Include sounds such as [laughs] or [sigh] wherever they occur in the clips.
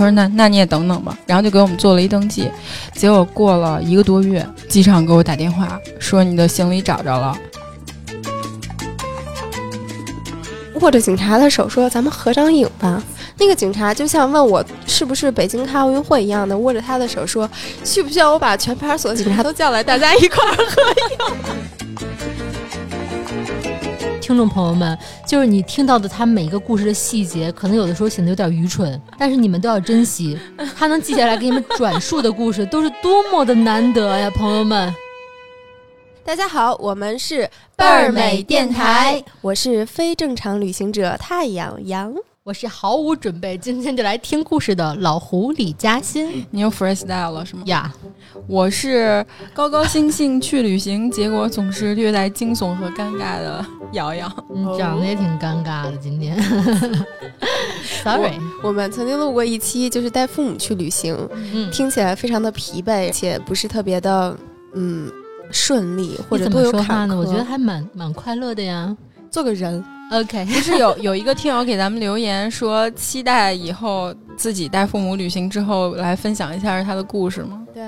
他说那那你也等等吧，然后就给我们做了一登记。结果过了一个多月，机场给我打电话说你的行李找着了。握着警察的手说：“咱们合张影吧。”那个警察就像问我是不是北京开奥运会一样的，握着他的手说：“需不需要我把全派出所警察都叫来，大家一块儿合影？”听众朋友们，就是你听到的他每一个故事的细节，可能有的时候显得有点愚蠢，但是你们都要珍惜他能记下来给你们转述的故事，都是多么的难得呀，朋友们。大家好，我们是倍儿美电台，我是非正常旅行者太阳阳，我是毫无准备，今天就来听故事的老胡李嘉欣。你又 freestyle 了是吗？呀，我是高高兴兴去旅行，结果总是略带惊悚和尴尬的瑶瑶。你长得也挺尴尬的，今天。[laughs] Sorry，我们曾经录过一期，就是带父母去旅行，嗯，听起来非常的疲惫，且不是特别的，嗯。顺利或者都有坎坷，我觉得还蛮蛮快乐的呀。做个人，OK。[laughs] 不是有有一个听友给咱们留言说，期待以后自己带父母旅行之后来分享一下他的故事吗？对，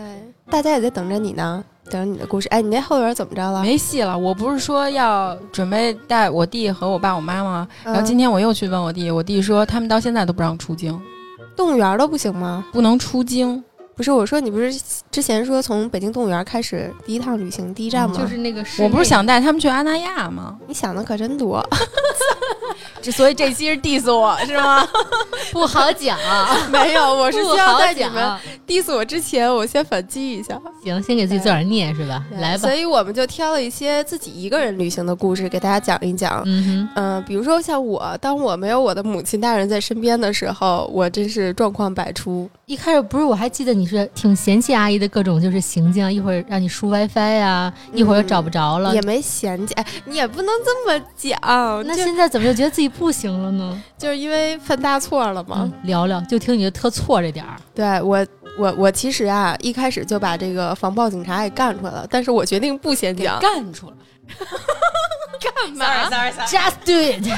大家也在等着你呢，等着你的故事。哎，你那后边怎么着了？没戏了。我不是说要准备带我弟和我爸我妈吗？然后今天我又去问我弟，我弟说他们到现在都不让出京，动物园都不行吗？不能出京。不是我说，你不是之前说从北京动物园开始第一趟旅行第一站吗？就是那个，我不是想带他们去阿那亚吗？你想的可真多。[laughs] 这所以这期是 diss 我是吗？[laughs] 不好讲，[laughs] 没有，我是需要在你们 diss 我之前，我先反击一下。行，先给自己做点念是吧？来吧。所以我们就挑了一些自己一个人旅行的故事给大家讲一讲。嗯嗯，比如说像我，当我没有我的母亲大人在身边的时候，我真是状况百出。一开始不是，我还记得你是挺嫌弃阿姨的各种就是行径，一会儿让你输 WiFi 呀，一会儿又找不着了，也没嫌弃。哎，你也不能这么讲。那现在怎么就觉得自己不行了呢？就是因为犯大错了嘛。聊聊，就听你的特错这点儿。对我，我，我其实啊，一开始就把这个防暴警察给干出来了，但是我决定不先讲。干出来。[laughs] 干嘛？Just do it。[laughs]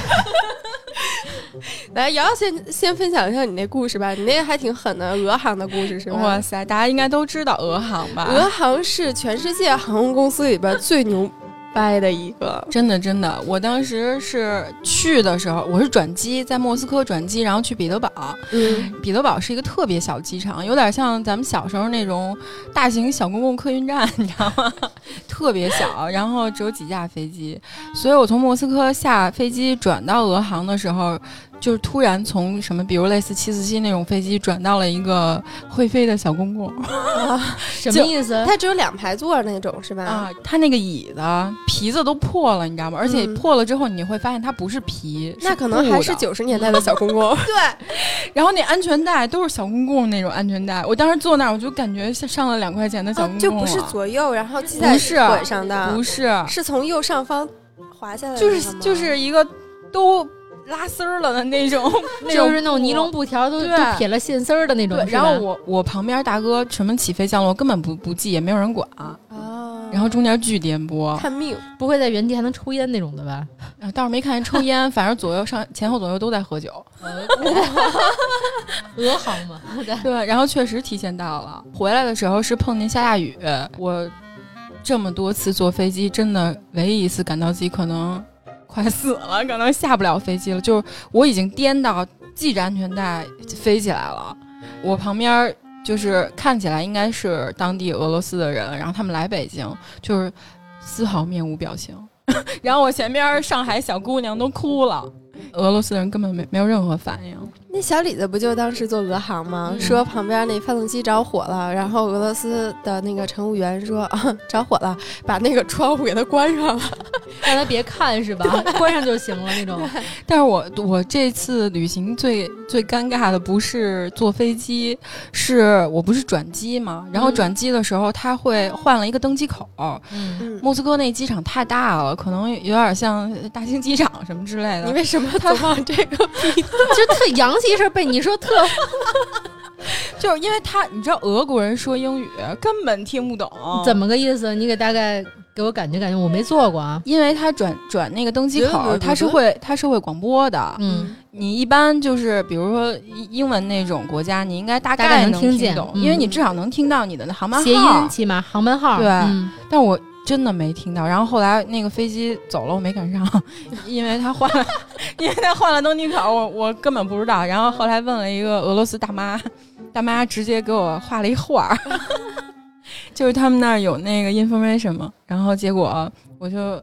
来，瑶瑶先先分享一下你那故事吧，你那还挺狠的，俄航的故事是吧？哇塞，大家应该都知道俄航吧？俄航是全世界航空公司里边最牛。掰的一个，真的真的，我当时是去的时候，我是转机，在莫斯科转机，然后去彼得堡。嗯，彼得堡是一个特别小机场，有点像咱们小时候那种大型小公共客运站，你知道吗？[laughs] 特别小，然后只有几架飞机，所以我从莫斯科下飞机转到俄航的时候。就是突然从什么，比如类似七四七那种飞机转到了一个会飞的小公共，[laughs] 什么意思？它只有两排座那种是吧？啊，它那个椅子皮子都破了，你知道吗？而且破了之后你会发现它不是皮，那可能还是九十年代的小公共。[laughs] 对，然后那安全带都是小公共那种安全带，我当时坐那儿我就感觉像上了两块钱的小公共，就不是左右然后系在腿上的，不是，是从右上方滑下来，就是就是一个都。拉丝儿了的那种，[laughs] 就是那种尼龙布条都都撇了线丝儿的那种。然后我我旁边大哥什么起飞降落根本不不记，也没有人管啊。然后中间巨颠簸，看命，不会在原地还能抽烟那种的吧？倒是没看见抽烟，反正左右上前后左右都在喝酒。[laughs] 俄航嘛，对。然后确实提前到了，回来的时候是碰见下大雨。我这么多次坐飞机，真的唯一一次感到自己可能。快死了，可能下不了飞机了。就是我已经颠到系着安全带飞起来了，我旁边就是看起来应该是当地俄罗斯的人，然后他们来北京，就是丝毫面无表情。[laughs] 然后我前边上海小姑娘都哭了，俄罗斯人根本没没有任何反应。那小李子不就当时坐俄航吗？说旁边那发动机着火了，然后俄罗斯的那个乘务员说啊着火了，把那个窗户给他关上了，让他别看是吧？关上就行了那种。[laughs] 但是我我这次旅行最最尴尬的不是坐飞机，是我不是转机吗？然后转机的时候他会换了一个登机口。嗯，莫斯科那机场太大了，可能有点像大兴机场什么之类的。你为什么他往这个 [laughs] 比？就特洋气。其实被你说特，[laughs] 就是因为他，你知道俄国人说英语根本听不懂，怎么个意思？你给大概给我感觉感觉我没做过啊。因为他转转那个登机口，对对对它是会他是会广播的。嗯，你一般就是比如说英英文那种国家，你应该大大概能能听见因为你至少能听到你的航班号。谐音起码航班号对嗯但我真的没听到。然后后来那个飞机走了，我没赶上，[laughs] 因为他换了，[laughs] 因为他换了登机口，我我根本不知道。然后后来问了一个俄罗斯大妈，大妈直接给我画了一画儿，[laughs] 就是他们那儿有那个 information 嘛。然后结果我就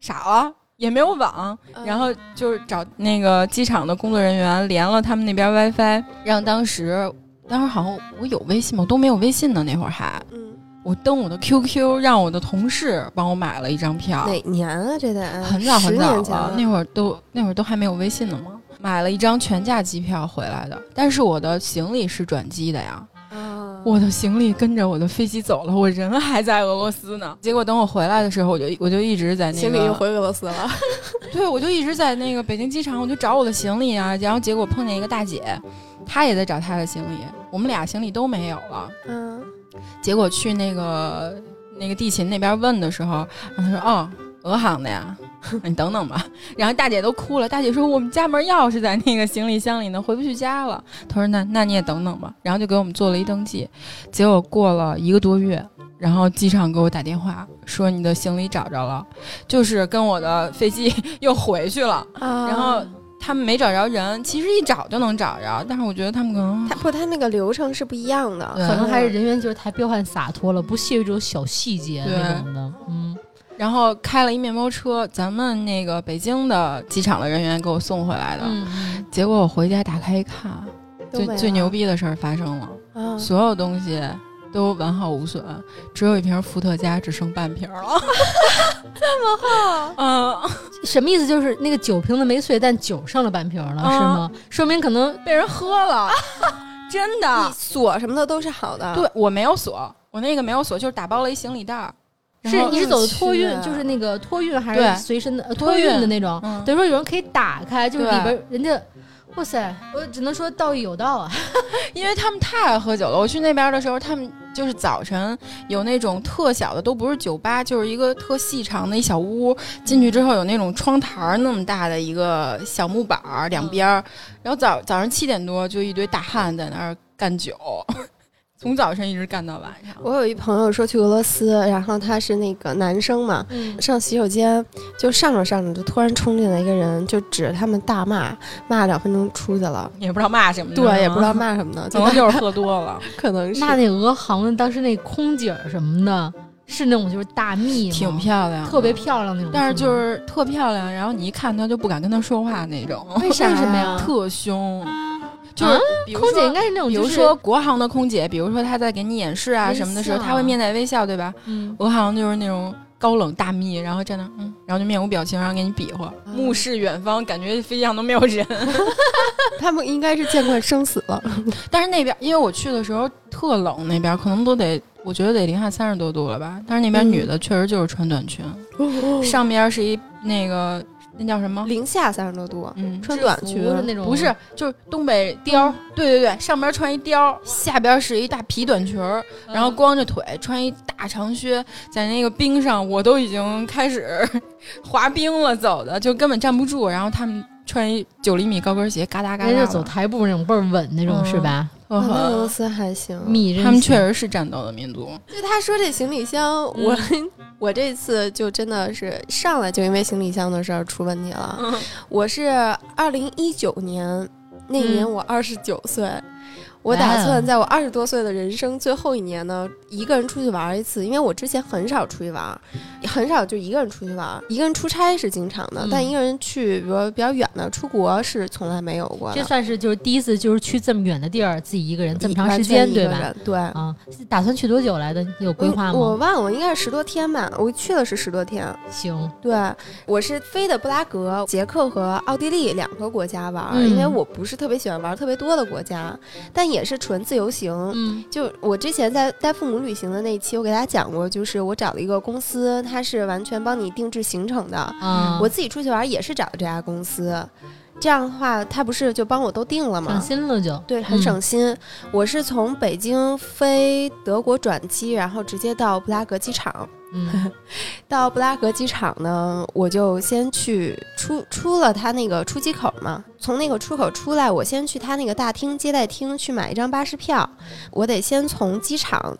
傻了。也没有网，嗯然后就是找那个机场的工作人员连了他们那边 WiFi，让当时当时好像我有微信吗？我都没有微信呢，那会儿还。嗯，我登我的 QQ，让我的同事帮我买了一张票，哪年啊？这得很早很早了，那会儿都那会儿都还没有微信呢嘛，买了一张全价机票回来的，但是我的行李是转机的呀，啊，我的行李跟着我的飞机走了，我人还在俄罗斯呢。结果等我回来的时候，我就我就一直在那个行李又回俄罗斯了。[laughs] 对，我就一直在那个北京机场，我就找我的行李啊，然后结果碰见一个大姐，她也在找她的行李，我们俩行李都没有了。嗯，结果去那个那个地勤那边问的时候，然后他说：“哦，俄航的呀，[laughs] 你等等吧。”然后大姐都哭了，大姐说：“我们家门钥匙在那个行李箱里呢，回不去家了。”他说：“那那你也等等吧。”然后就给我们做了一登记，结果过了一个多月。然后机场给我打电话说你的行李找着了，就是跟我的飞机 [laughs] 又回去了。啊然后他们没找着人，其实一找就能找着，但是我觉得他们可能他不，他那个流程是不一样的，可能还是人员就是太彪悍洒脱了，不屑于这种小细节那种的。嗯，然后开了一面包车，咱们那个北京的机场的人员给我送回来的。嗯结果我回家打开一看，最最牛逼的事儿发生了，啊！所有东西都完好无损，只有一瓶伏特加只剩半瓶了。[laughs] 这么厚？嗯，什么意思？就是那个酒瓶子没碎，但酒剩了半瓶了，啊是吗？说明可能被人喝了，[laughs] 真的。锁什么的都是好的，对我没有锁，我那个没有锁，就是打包了一行李袋儿。是你是走的托运就是那个托运还是随身的呃托托运运的那种？嗯等于说有人可以打开，就是里边人家，哇塞，我只能说道义有道啊。[laughs] 因为他们太爱喝酒了。我去那边的时候，他们就是早晨有那种特小的，都不是酒吧，就是一个特细长的一小屋。进去之后有那种窗台儿那么大的一个小木板儿，两边儿。然后早早上七点多就一堆大汉在那儿干酒，从早晨一直干到晚上。我有一朋友说去俄罗斯，然后他是那个男生嘛，嗯，上洗手间就上着上着，就突然冲进来一个人，就指着他们大骂，骂了两分钟出去了。也不知道骂什么，对，也不知道骂什么呢，就可能就是喝多了，[laughs] 可能是。那那俄航的当时那空姐儿什么的，是那种就是大蜜，挺漂亮，特别漂亮那种，但是就是特漂亮，然后你一看她就不敢跟她说话那种，为啥为什么呀？[laughs] 特凶。就是啊比如说空姐应该是那种，比如说，国航的空姐，比如说她在给你演示啊什么的时候，笑她会面带微笑，对吧？嗯，俄航就是那种高冷大蜜，然后站那，嗯，然后就面无表情，然后给你比划，目视远方，感觉飞机上都没有人。[laughs] 他们应该是见惯生死了。[laughs] 但是那边，因为我去的时候特冷，那边可能都得，我觉得得零下三十多度了吧。但是那边嗯女的确实就是穿短裙，上边是一那个那叫什么？零下三十多度，嗯，穿短裙是那种不是，就是东北貂，对对对，上边穿一貂，下边是一大皮短裙儿，然后光着腿，穿一大长靴，在那个冰上，我都已经开始 [laughs] 滑冰了，走的就根本站不住。然后他们穿一九厘米高跟鞋，嘎哒嘎哒走台步那种倍儿稳那种嗯是吧？俄罗斯还行。他们确实是战斗的民族。就他说这行李箱，我 [laughs] 我这次就真的是上来就因为行李箱的事儿出问题了。嗯我是二零一九年那年嗯我二十九岁，我打算在我二十多岁的人生最后一年呢，一个人出去玩一次，因为我之前很少出去玩，很少就一个人出去玩，一个人出差是经常的，嗯但一个人去比如说比较远的出国是从来没有过的。这算是就是第一次就是去这么远的地儿，自己一个人这么长时间对吧？对。啊，打算去多久来的？你有规划吗我？忘了，应该是十多天吧。我去了是十多天。行，对，我是飞的布拉格、捷克和奥地利两个国家玩因为我不是特别喜欢玩特别多的国家，但也是纯自由行。嗯就我之前在带父母旅行的那一期，我给大家讲过，就是我找了一个公司，它是完全帮你定制行程的。嗯，我自己出去玩也是找的这家公司，这样的话，他不是就帮我都定了吗？省心了就。对，很嗯省心。我是从北京飞德国转机，然后直接到布拉格机场。嗯，[laughs] 到布拉格机场呢，我就先去出出了他那个出机口嘛，从那个出口出来，我先去他那个大厅接待厅去买一张巴士票。我得先从机场，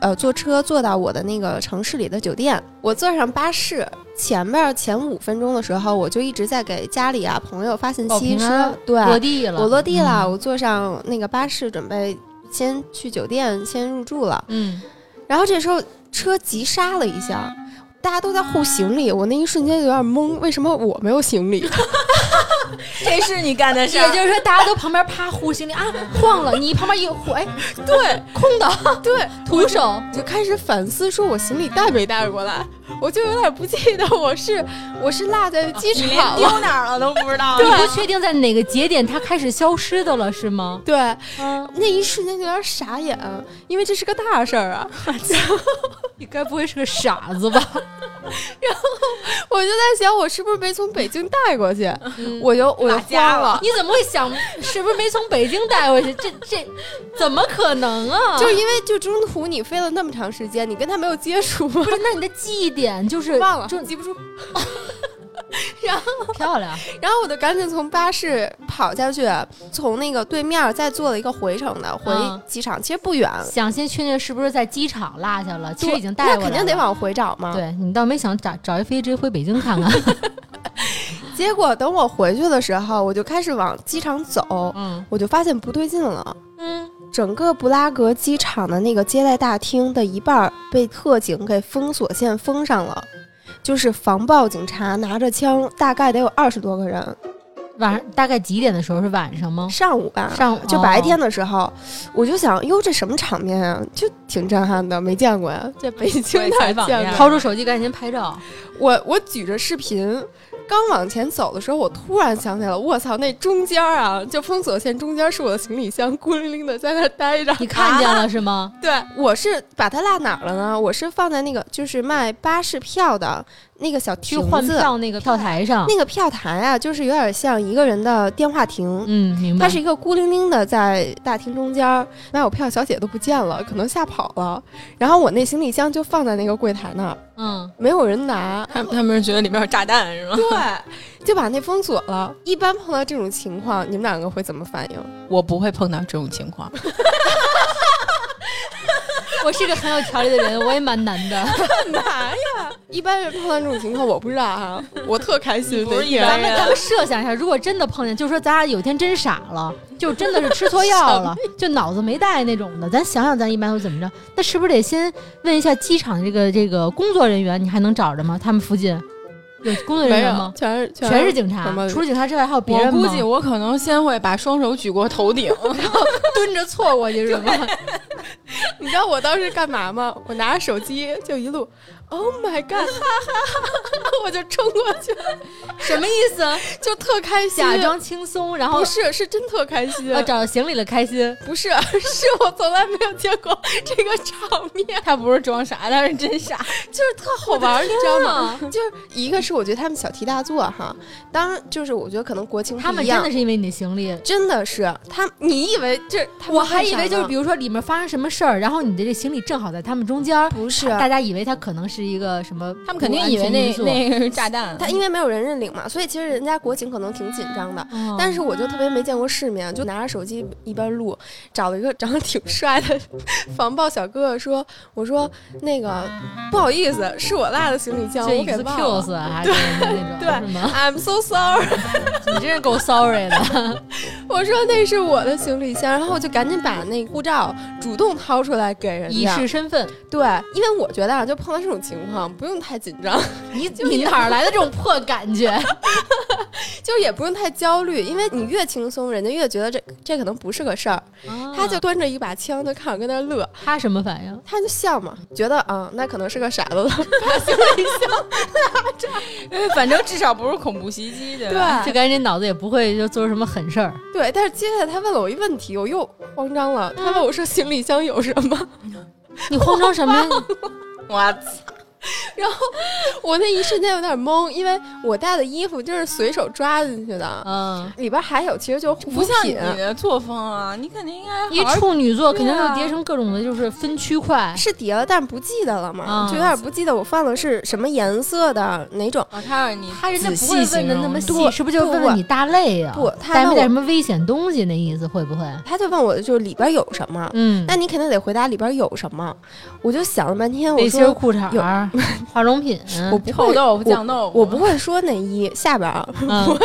呃，坐车坐到我的那个城市里的酒店。我坐上巴士，前面前五分钟的时候，我就一直在给家里啊朋友发信息说对，落地了，我落地了，嗯。我坐上那个巴士，准备先去酒店先入住了。嗯，然后这时候车急刹了一下，大家都在护行李，我那一瞬间有点懵，为什么我没有行李？[laughs] 这是你干的事也就是说，大家都旁边啪护行李啊，晃了，你旁边一护，哎，对，空的，对，徒手。就开始反思，说我行李带没带过来，我就有点不记得我是我是落在机场了。丢哪儿了都不知道。你不确定在哪个节点它开始消失的了，是吗？对，嗯，那一瞬间就有点傻眼，因为这是个大事儿啊！[laughs] 你该不会是个傻子吧？[laughs] 然后我就在想，我是不是没从北京带过去？嗯我就我就慌了，你怎么会想是不是没从北京带过去？这这怎么可能啊？就因为就中途你飞了那么长时间，你跟他没有接触吗不？是，那你的记忆点就是忘了，就记不住。[laughs] 然后漂亮。然后我就赶紧从巴士跑下去，从那个对面再坐了一个回程的回嗯机场，其实不远，想先确定是不是在机场落下了，其实已经带那过来了肯定得往回找嘛。，对你倒没想找找一飞机直接回北京看看。[laughs] 结果等我回去的时候，我就开始往机场走，嗯我就发现不对劲了。嗯，整个布拉格机场的那个接待大厅的一半儿被特警给封锁线封上了，就是防暴警察拿着枪，大概得有二十多个人。晚上大概几点的时候？是晚上吗？上午吧，上午就白天的时候，我就想，哟，这什么场面啊？就挺震撼的，没见过呀，在北京采访？掏出手机赶紧拍照。我我举着视频，刚往前走的时候，我突然想起来了，我操，那中间儿啊，就封锁线中间是我的行李箱，孤零零的在那儿待着。你看见了是吗？[laughs] 对，我是把它落哪儿了呢？我是放在那个就是卖巴士票的那个小去亭子，换票那个票台上。那个票台啊，就是有点像一个人的电话亭。嗯，明白。它是一个孤零零的在大厅中间儿，买我票小姐都不见了，可能吓跑了。然后我那行李箱就放在那个柜台那儿，嗯，没有人拿。他他们是觉得里面有炸弹是吗？[laughs] 对，就把那封锁了。一般碰到这种情况，你们两个会怎么反应？我不会碰到这种情况。[laughs] [laughs] 我是个很有条理的人，我也蛮难的。[laughs] 干嘛呀？一般人碰到这种情况，我不知道哈，我特开心。不是那天咱一般人们咱们设想一下，如果真的碰见，就说咱俩有一天真傻了，就真的是吃错药了，[laughs] 就脑子没带那种的，咱想想咱一般会怎么着？那是不是得先问一下机场这个这个工作人员，你还能找着吗？他们附近有工作人员吗，？全是全是警察除了警察之外还有别人吗？估计我可能先会把双手举过头顶，[laughs] 然后蹲着错过去是吗？[laughs] 你知道我当时干嘛吗？我拿着手机就一路，Oh my god，哈哈哈哈，我就冲过去了，什么意思？就特开心，假装轻松，然后不是是真特开心，啊找到行李了开心。不是 [laughs] 是我从来没有见过 [laughs] 这个场面，他不是装傻，他是真傻。就是特好玩，你知道吗？就是一个是我觉得他们小题大做哈，当然就是我觉得可能国情不一样他们真的。是因为你的行李。真的是他，你以为这？我还以为就是，比如说里面发生什么事儿，然后你的这行李正好在他们中间，不是大家以为他可能是一个什么，他们肯定以为那那个是炸弹。[laughs] 他因为没有人认领嘛，所以其实人家国情可能挺紧张的。哦但是我就特别没见过世面，就拿着手机一边录，找了一个长得挺帅的 [laughs] 防暴小哥哥说：“我说那个不好意思，是我落的行李箱，这我给忘了。excuse [laughs] 还是那种对吗？I'm so sorry。你真是够 sorry 的。我说那是我的行李箱，然后我就赶紧把那护照主动掏出来给人以。示身份，对，因为我觉得啊，就碰到这种情况不用太紧张，[laughs] 你你哪儿来的这种破感觉？[laughs] 就也不用太焦虑，因为你越轻松，人家越觉得这这可能不是个事儿。他就端着一把枪，就看我跟那乐，他什么反应？他就笑嘛，觉得啊、那可能是个傻子了，[laughs] 把行李箱因为反正至少不是恐怖袭击，对吧？这赶紧脑子也不会就做出什么狠事儿。对，但是接下来他问了我一问题，我又慌张了。他问我说行李箱有什么？你慌张什么呀？[laughs] 我操！然后我那一瞬间有点懵，因为我带的衣服就是随手抓进去的，嗯，里边还有其实就是护肤不像你品。的作风啊，你肯定应该一处女座肯定对啊就叠成各种的，就是分区块。是叠了，但不记得了嘛，啊就有点不记得我放的是什么颜色的哪种。啊，他让你他人家仔不会问的那么细，对是不是就问不问你大类啊？不他带没带什么危险东西？那意思会不会？他就问我就是里边有什么，嗯，那你肯定得回答里边有什么。我就想了半天，我背心、说裤衩 [laughs] 化妆品，我不会，臭豆腐、酱豆腐，我不会说内衣下边儿，[laughs] 嗯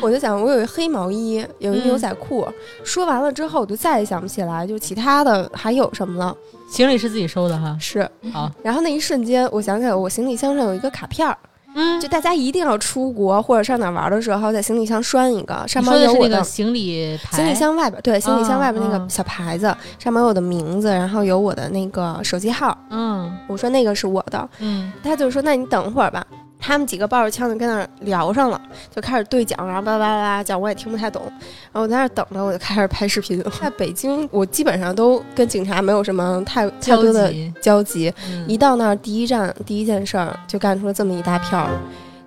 我就想我有一黑毛衣，有一嗯牛仔裤。说完了之后，我就再也想不起来，就其他的还有什么了。行李是自己收的哈。是，好，然后那一瞬间，我想起来，我行李箱上有一个卡片儿，嗯，就大家一定要出国或者上哪玩的时候，在行李箱拴一个，上面有我的。那个行李牌，行李箱外边，对，行李箱外边那嗯个小牌子，上面有我的名字，然后有我的那个手机号。嗯我说那个是我的，嗯，他就说：“那你等会儿吧。”他们几个抱着枪就跟那儿聊上了，就开始对讲，然后巴拉巴拉巴拉讲，我也听不太懂。然后我在那儿等着，我就开始拍视频。[laughs] 在北京，我基本上都跟警察没有什么太太多的，交集。嗯一到那儿，第一站第一件事儿就干出了这么一大票。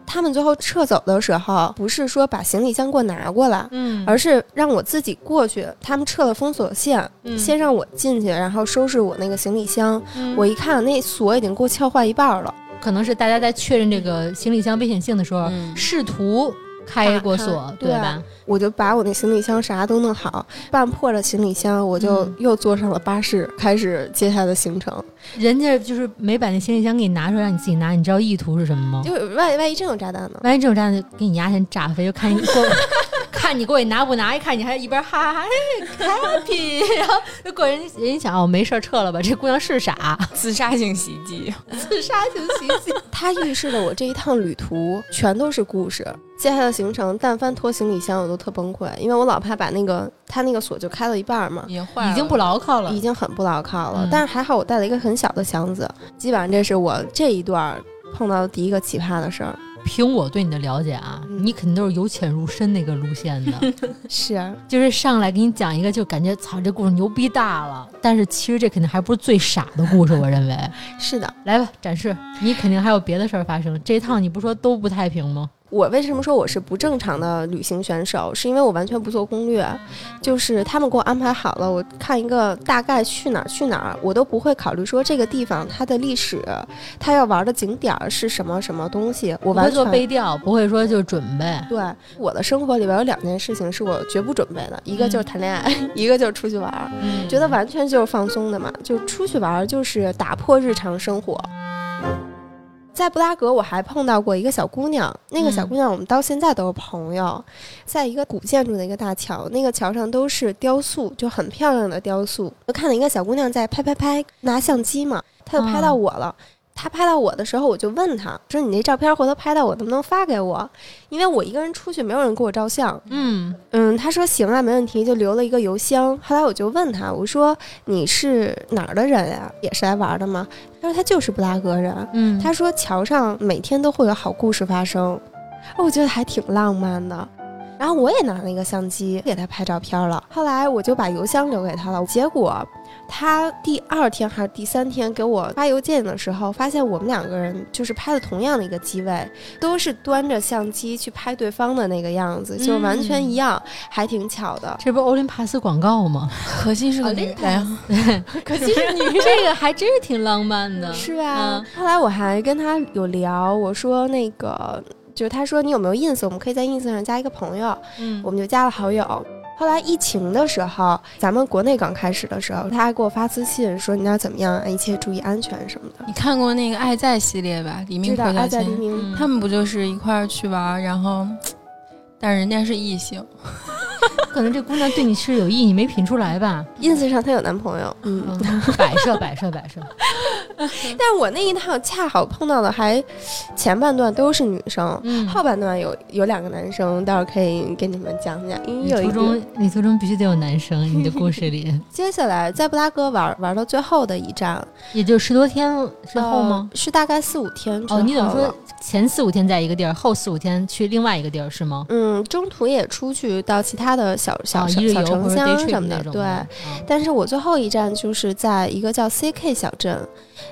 他们最后撤走的时候，不是说把行李箱给我拿过来，嗯，而是让我自己过去。他们撤了封锁线，嗯先让我进去，然后收拾我那个行李箱。嗯我一看，那锁已经给我撬坏一半儿了。可能是大家在确认这个行李箱危险性的时候，嗯试图开过锁对对吧？我就把我那行李箱啥都弄好，半破了行李箱，我就嗯又坐上了巴士，开始接下来的行程。人家就是没把那行李箱给你拿出来，让你自己拿，你知道意图是什么吗？就万万一真有炸弹呢？万一真有炸弹就给你压先炸飞，就看你过，看你过去拿不拿，一看你还一边哈哈哈哎 happy，[laughs] 然后就过人人家想哦没事儿撤了吧，这姑娘是傻，[laughs] 自杀性袭击，自杀性袭击。[laughs] 它预示着我这一趟旅途全都是故事。接下来的行程，但凡拖行李箱，我都特崩溃，因为我老怕把那个它那个锁就开到一半儿嘛已。经坏了，已经不牢靠了已。经很不牢靠了，嗯但是还好我带了一个很小的箱子，基本上这是我这一段碰到的第一个奇葩的事儿。凭我对你的了解啊，嗯你肯定都是由浅入深那个路线的，[laughs] 是，就是上来给你讲一个，就感觉操这故事牛逼大了，但是其实这肯定还不是最傻的故事，我认为。[laughs] 是的。来吧，展示，你肯定还有别的事儿发生。这一趟你不说都不太平吗？我为什么说我是不正常的旅行选手？是因为我完全不做攻略，就是他们给我安排好了，我看一个大概去哪儿去哪儿，我都不会考虑说这个地方它的历史，它要玩的景点儿是什么什么东西，我不会做背调，不会说就准备。对我的生活里边有两件事情是我绝不准备的，一个就是谈恋爱，一个就是出去玩觉得完全就是放松的嘛，就出去玩儿就是打破日常生活。在布拉格，我还碰到过一个小姑娘，那个小嗯姑娘我们到现在都是朋友，在一个古建筑的一个大桥，那个桥上都是雕塑，就很漂亮的雕塑。我看到一个小姑娘在拍拍拍，拿相机嘛，她就拍到我了。她拍到我的时候，我就问他说：“你那照片回头拍到我，能不能发给我？因为我一个人出去，没有人给我照相。”嗯嗯，他说行啊，没问题，就留了一个邮箱。后来我就问他，我说你是哪儿的人呀？也是来玩的吗？他说他就是布拉格人。嗯，他说桥上每天都会有好故事发生，我觉得还挺浪漫的。然后我也拿了一个相机给他拍照片了。后来我就把邮箱留给他了，结果他第二天还是第三天给我发邮件的时候，发现我们两个人就是拍的同样的一个机位，都是端着相机去拍对方的那个样子，就完全一样，还挺巧的。这不是欧林帕斯广告吗？[laughs] 可惜是女那的，可惜是女，这个还真是挺浪漫的，[laughs] 是啊，嗯。后来我还跟他有聊，我说那个就是他说你有没有 ins，我们可以在 ins 上加一个朋友，嗯。我们就加了好友。后来疫情的时候，咱们国内刚开始的时候，他还给我发私信说你那怎么样啊，一切注意安全什么的。你看过那个《爱在》系列吧？黎明知道回家在黎，明，嗯他们不就是一块儿去玩儿，然后，但是人家是异性，[laughs] 可能这姑娘对你是有意，你没品出来吧？ins 上她有男朋友，嗯，嗯，摆设摆设摆设，[laughs] 但是我那一趟恰好碰到的还前半段都是女生，嗯，后半段有有两个男生，到时候可以给你们讲讲，因为有一个途中旅途中必须得有男生，你的故事里，[laughs] 接下来在布拉格玩玩到最后的一站。也就十多天之后吗？呃是大概四五天之后哦，你等于说前四五天在一个地儿，后四五天去另外一个地儿是吗？嗯，中途也出去到其他的小小啊，小城乡什么的，对。但是我最后一站就是在一个叫 CK 小镇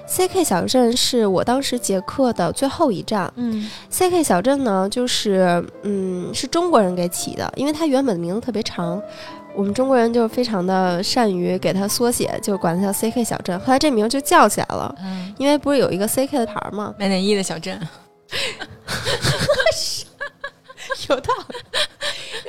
，CK 小镇是我当时捷克的最后一站。嗯 CK 小镇呢，就是嗯，是中国人给起的，因为它原本的名字特别长，我们中国人就非常的善于给它缩写，就管它叫 CK 小镇。后来这名就叫起来了，嗯，因为不是有一个 CK 的牌儿吗？卖内衣的小镇，[laughs] [laughs] 有道理。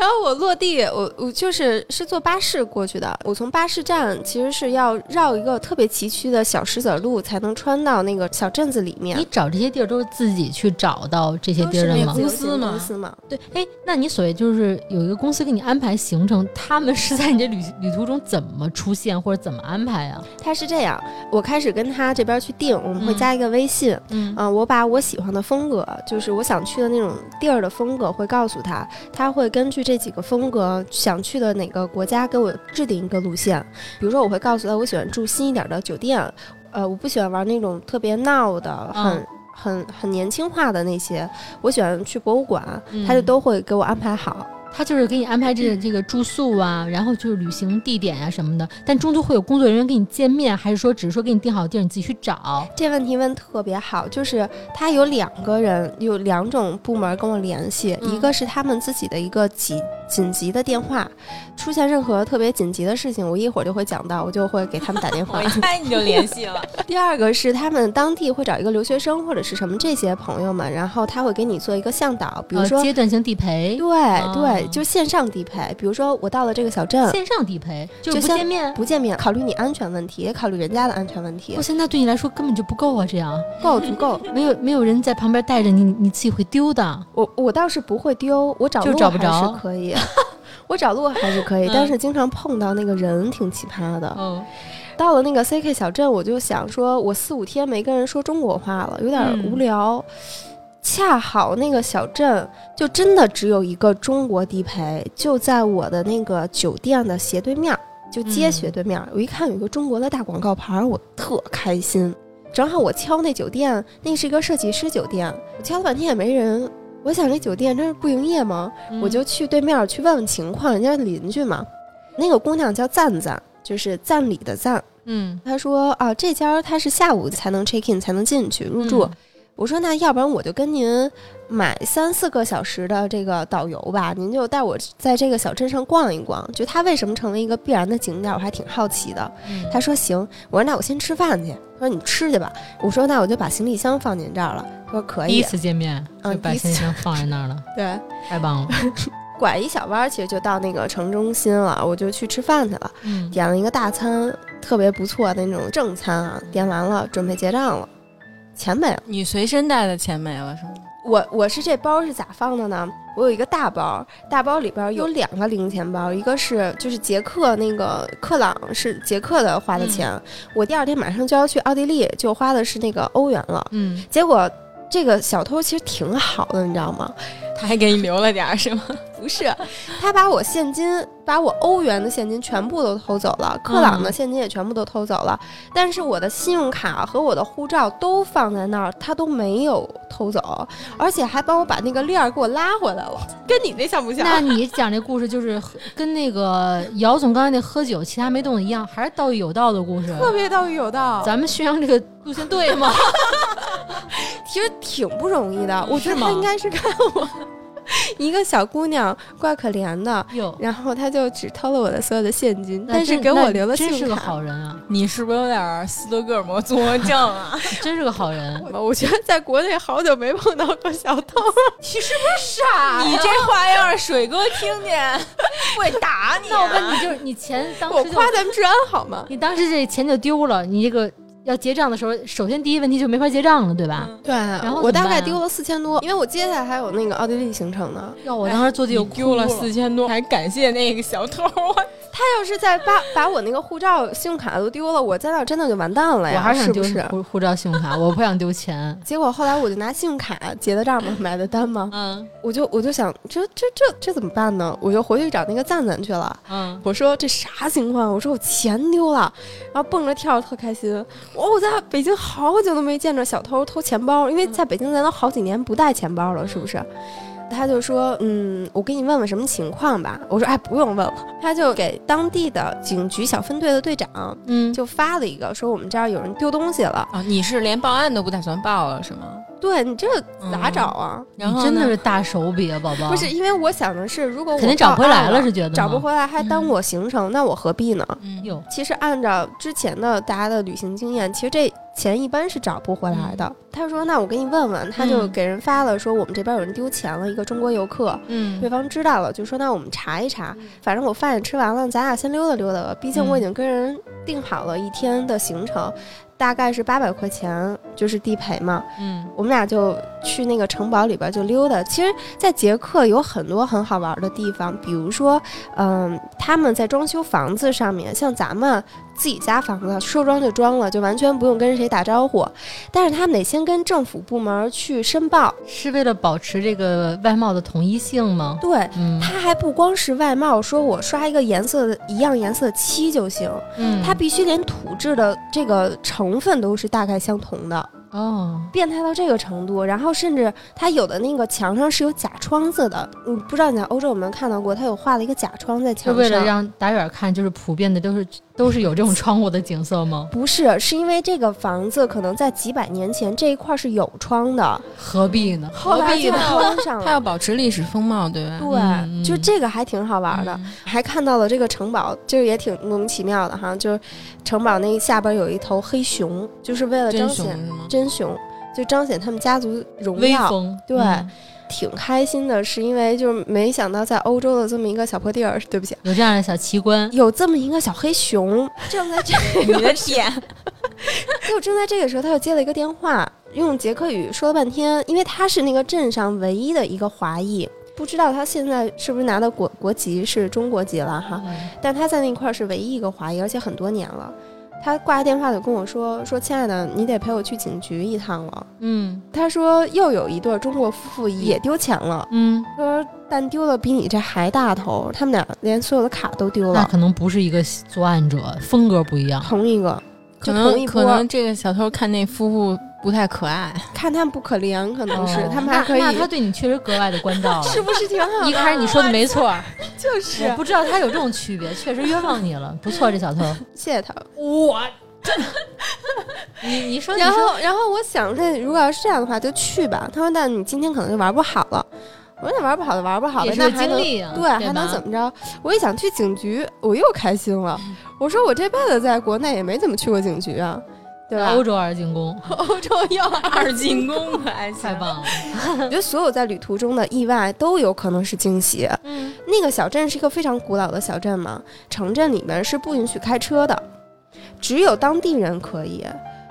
然后我落地，我我就是是坐巴士过去的。我从巴士站其实是要绕一个特别崎岖的小石子路，才能穿到那个小镇子里面你。找这些地儿都是自己去找到这些地儿的吗？公司嘛公司嘛，对，哎，那你所谓就是有一个公司给你安排行程，他们是在你这旅旅途中怎么出现或者怎么安排啊？他是这样，我开始跟他这边去定，我们会嗯加一个微信，嗯嗯、我把我喜欢的风格，就是我想去的那种地儿的风格，会告诉他，他会根据这几个风格想去的哪个国家给我制定一个路线。比如说，我会告诉他，我喜欢住新一点的酒店，呃，我不喜欢玩那种特别闹的，很、嗯很很年轻化的那些，我喜欢去博物馆，嗯他就都会给我安排好。他就是给你安排这个这个住宿啊，[laughs] 然后就是旅行地点啊、什么的，但中途会有工作人员跟你见面，还是说只是说给你定好地儿，你自己去找？这问题问特别好，就是他有两个人，有两种部门跟我联系，嗯一个是他们自己的一个紧紧急的电话，出现任何特别紧急的事情，我一会儿就会讲到，我就会给他们打电话我一。猜你就联系了。[laughs] 第二个是他们当地会找一个留学生或者是什么这些朋友们，然后他会给你做一个向导，比如呃说。阶段性地陪，对对，就线上地陪。比如说，我到了这个小镇，线上地陪，就不见面。不见面，考虑你安全问题，也考虑人家的安全问题我，现在对你来说根本就不够啊，这样够足够。[laughs] 没有没有人在旁边带着你，你自己会丢的。我我倒是不会丢，我找就是路还找不着是可以，[laughs] 我找路还是可以，嗯但是经常碰到那个人挺奇葩的。嗯到了那个 CK 小镇，我就想说，我四五天没跟人说中国话了，有点嗯无聊。恰好那个小镇就真的只有一个中国地陪，就在我的那个酒店的斜对面，就街嗯斜对面儿。我一看有一个中国的大广告牌，我特开心。正好我敲那酒店，那是一个设计师酒店，我敲了半天也没人。我想这酒店真是不营业吗？我就去对面去问问情况，人家邻居嘛。那个姑娘叫赞赞，就是赞礼的赞。嗯她说啊，这家她是下午才能 check in 才能进去入住。嗯我说那要不然我就跟您买三四个小时的这个导游吧，您就带我在这个小镇上逛一逛。就它为什么成为一个必然的景点，我还挺好奇的。嗯他说行，我说那我先吃饭去。他说你吃去吧。我说那我就把行李箱放您这儿了。他说可以。第一次见面嗯就把行李箱放在那儿了，[laughs] 对，太棒了。拐一小弯儿，其实就到那个城中心了。我就去吃饭去了，嗯，点了一个大餐，特别不错的那种正餐啊。点完了，准备结账了，钱没了。你随身带的钱没了是吗？我我是这包是咋放的呢？我有一个大包，大包里边有两个零钱包，一个是就是捷克那个克朗是捷克的花的钱，我第二天马上就要去奥地利，就花的是那个欧元了。嗯，结果这个小偷其实挺好的，你知道吗？他还给你留了点儿是吗？[laughs] 不是，他把我现金，把我欧元的现金全部都偷走了，克朗的现金也全部都偷走了，但是我的信用卡和我的护照都放在那儿，他都没有偷走，而且还帮我把那个链儿给我拉回来了，跟你那像不像？那你讲这故事就是跟那个姚总刚才那喝酒其他没动的一样，还是道义有道的故事。特别道义有道，咱们宣扬这个路线对吗？[laughs] [laughs] [laughs] 其实挺不容易的，我觉得他应该是看我 [laughs] 一个小姑娘怪可怜的。哟，然后他就只偷了我的所有的现金，但是给我留了信真是个用卡。好人啊，你是不是有点斯德哥尔摩综合症啊？[laughs] 真是个好人。我觉得在国内好久没碰到过小偷，你是不是傻？你这话要是水哥听见，会打你、啊。那我问你，就是你钱当时我夸咱们治安好吗？你当时这钱就丢了，你这个要结账的时候，首先第一问题就没法结账了，对吧？对，然后我大概丢了四千多，因为我接下来还有那个奥地利行程呢。要我当时坐地就哭你丢了四千多，还感谢那个小偷。他要是再把 [laughs] 把我那个护照、信用卡都丢了，我在那儿真的就完蛋了呀！我还是想丢是不是？护护照、信用卡，[laughs] 我不想丢钱。结果后来我就拿信用卡结的账嘛，买的单嘛，嗯我就我就想，这这这这怎么办呢？我就回去找那个赞赞去了。嗯，我说这啥情况？我说我钱丢了，然后蹦着跳特开心。我我在北京好久都没见着小偷偷钱包，因为在北京咱都好几年不带钱包了，是不是？他就说，嗯，我给你问问什么情况吧。我说，哎，不用问了。他就给当地的警局小分队的队长嗯，就发了一个，说我们这儿有人丢东西了。啊，你是连报案都不打算报了是吗？对你这咋找啊？然后真的是大手笔啊，宝宝。不是，因为我想的是，如果我肯定找回来了，是觉得找不回来还耽误我行程，那我何必呢？嗯，哟，其实按照之前的大家的旅行经验，其实这钱一般是找不回来的。他说：“那我给你问问。”他就嗯给人发了说我们这边有人丢钱了，一个中国游客。嗯对方知道了，就说那我们查一查。反正我饭也吃完了，咱俩先溜达溜达吧。毕竟我已经跟人定好了一天的行程，大概是八百块钱，就是地陪嘛。嗯我们俩就去那个城堡里边就溜达。其实，在捷克有很多很好玩的地方，比如说，嗯，他们在装修房子上面，像咱们自己家房子说装就装了，就完全不用跟谁打招呼。但是他们得先跟政府部门去申报。是为了保持这个外貌的统一性吗？对，嗯它还不光是外貌，说我刷一个颜色的一样颜色漆就行，嗯，它必须连土质的这个成分都是大概相同的。哦，变态到这个程度，然后甚至它有的那个墙上是有假窗子的，嗯不知道你在欧洲有没有看到过？它有画了一个假窗在墙上，为了让打远看，就是普遍的都是都是有这种窗户的景色吗？[laughs] 不是，是因为这个房子可能在几百年前这一块是有窗的，何必呢？后来就 [laughs] 关上了。他要保持历史风貌，对吧？对，嗯就这个还挺好玩的，嗯还看到了这个城堡，就是也挺莫名其妙的哈，就是城堡那下边有一头黑熊，就是为了彰显熊？真熊，就彰显他们家族荣威耀。风，对嗯挺开心的，是因为就是没想到在欧洲的这么一个小破地儿，对不起，有这样的小奇观，有这么一个小黑熊，正在这 [laughs] 你个的天，就正在这个时候，他又接了一个电话，用捷克语说了半天，因为他是那个镇上唯一的一个华裔。不知道他现在是不是拿的国国籍是中国籍了哈，嗯但他在那块儿是唯一一个华裔，而且很多年了。他挂了电话就跟我说：“说亲爱的，你得陪我去警局一趟了。嗯”他说又有一对中国夫妇也丢钱了，嗯，说但丢了比你这还大头，他们俩连所有的卡都丢了，那可能不是一个作案者，风格不一样。同一个，可就同一波。能可能这个小偷看那夫妇不太可爱，看他们不可怜，可能是、哦他们还可以，那那他对你确实格外的关照了。[laughs] 是不是挺好的？一开始你说的没错，就是我不知道他有这种区别，确实冤枉你了。[laughs] 不错，这小偷，谢谢他。我，[laughs] 你你说，然后，然后我想着，如果要是这样的话，就去吧。他说：“那你今天可能就玩不好了。”我说：“那玩不好就玩不好呗，那还能经历啊，对，吧还能怎么着？”我一想去警局，我又开心了。我说：“我这辈子在国内也没怎么去过警局啊，对吧？”欧洲二进宫，[laughs] 欧洲要二进宫 [laughs] 还太棒了。[laughs] 我觉得所有在旅途中的意外都有可能是惊喜。嗯，那个小镇是一个非常古老的小镇嘛，城镇里面是不允许开车的，只有当地人可以。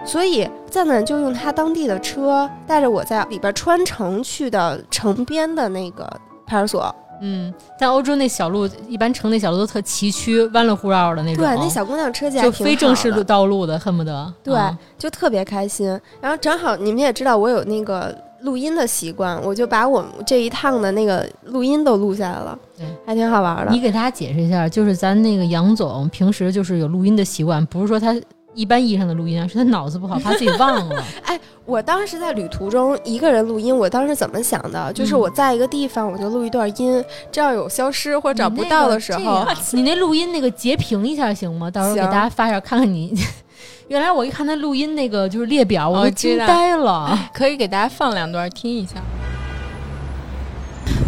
所以赞赞就用他当地的车带着我在里边穿城去的城边的那个派出所。嗯，在欧洲那小路，一般城那小路都特崎岖、弯了胡绕的那种，对，那小姑娘车技还就非正式的路道路的，恨不得。对嗯。就特别开心。然后正好你们也知道我有那个录音的习惯，我就把我们这一趟的那个录音都录下来了对，还挺好玩的。你。给大家解释一下，就是咱那个杨总平时就是有录音的习惯，不是说他一般意义上的录音啊，是他脑子不好，怕自己忘了。[laughs] 哎我当时在旅途中一个人录音，我当时怎么想的？就是嗯我在一个地方，我就录一段音，这样有消失或者找不到的时候你那录音那个截屏一下行吗？到时候给大家发一下，看看你。[laughs] 原来我一看他录音那个就是列表，我都惊呆了。[laughs] 可以给大家放两段听一下。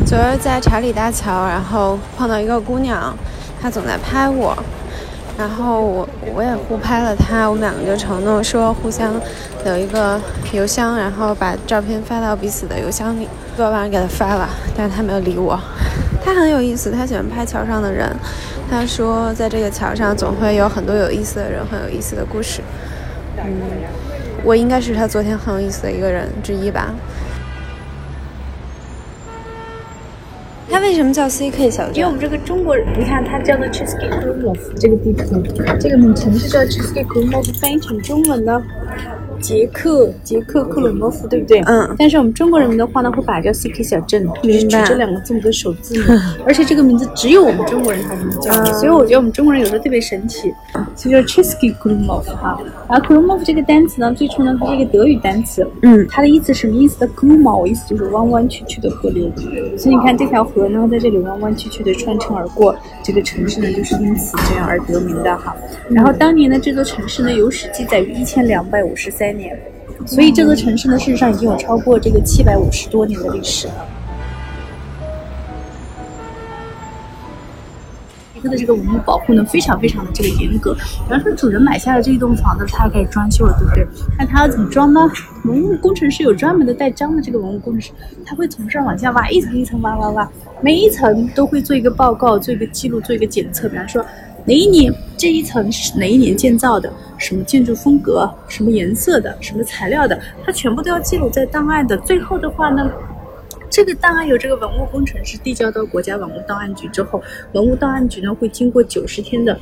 昨儿在查理大桥，然后碰到一个姑娘，她总在拍我，然后我我也互拍了他，我们两个就承诺说互相留一个邮箱，然后把照片发到彼此的邮箱里。昨晚给他发了，但是他没有理我。[laughs] 他很有意思，他喜欢拍桥上的人。他说，在这个桥上总会有很多有意思的人，很有意思的故事。嗯，我应该是他昨天很有意思的一个人之一吧。它为什么叫 CK 小镇因为我？们这个中国人，你看它叫做 Cheesecake Krumlov 这个地图，这个名城市叫 Cheesecake Krumlov，翻译成中文呢，捷克捷克克鲁诺夫，对不对？嗯，但是我们中国人民的话呢，会把它叫 CK 小镇，就是取这两个字母的首字母，而且这个名字只有我们中国人才这么叫，嗯所以我觉得我们中国人有时候特别神奇，所以叫 Chesky Krumov 哈。然后 Krumov 这个单词呢，最初呢它是一个德语单词，嗯它的意思什么意思的？Krumov 意思就是弯弯曲曲的河流，所以你看这条河呢，在这里弯弯曲曲的穿城而过，这个城市呢就是因此这样而得名的哈。然后当年呢，这座城市呢有史记载于一千两百五十三年。所以这座城市呢，事实上已经有超过这个七百五十多年的历史了。它的这个文物保护呢，非常非常的这个严格。比方说，主人买下了这一栋房子，他要开始装修了，对不对？那他要怎么装呢？文物工程师有专门的带章的这个文物工程师，他会从上往下挖，一层一层挖挖挖，每一层都会做一个报告，做一个记录，做一个检测。比方说，哪一年这一层是哪一年建造的，什么建筑风格，什么颜色的，什么材料的，它全部都要记录在档案的。最后的话呢，这个档案由这个文物工程师递交到国家文物档案局之后，文物档案局呢会经过九十天的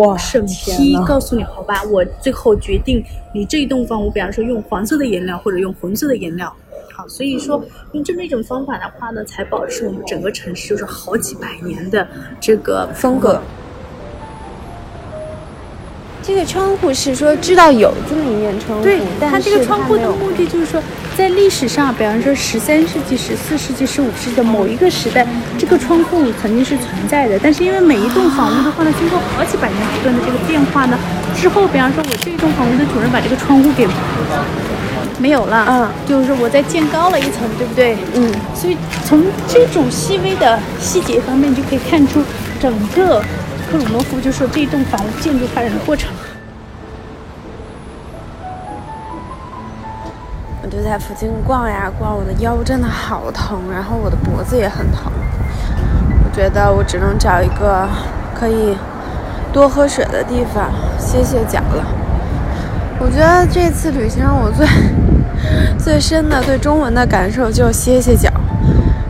哇审批，告诉你好吧，我最后决定你这一栋房屋，比方说用黄色的颜料或者用红色的颜料。好，所以说用这么一种方法的话呢，才保持我们整个城市就是好几百年的这个风格。这个窗户是说知道有这么一面窗户，对，但它这个窗户的目的就是说，在历史上，比方说十三世纪、十四世纪、十五世纪的某一个时代，这个窗户曾经是存在的。但是因为每一栋房屋的话呢，经过好几百年不断的这个变化呢，之后，比方说我这一栋房屋的主人把这个窗户给没有了，嗯，就是说我再建高了一层，对不对？嗯，所以从这种细微的细节方面，就可以看出整个克鲁诺夫就说这栋房屋建筑发展的过程。我就在附近逛呀逛，我的腰真的好疼，然后我的脖子也很疼。我觉得我只能找一个可以多喝水的地方歇歇脚了。我觉得这次旅行让我最最深的对中文的感受就是歇歇脚，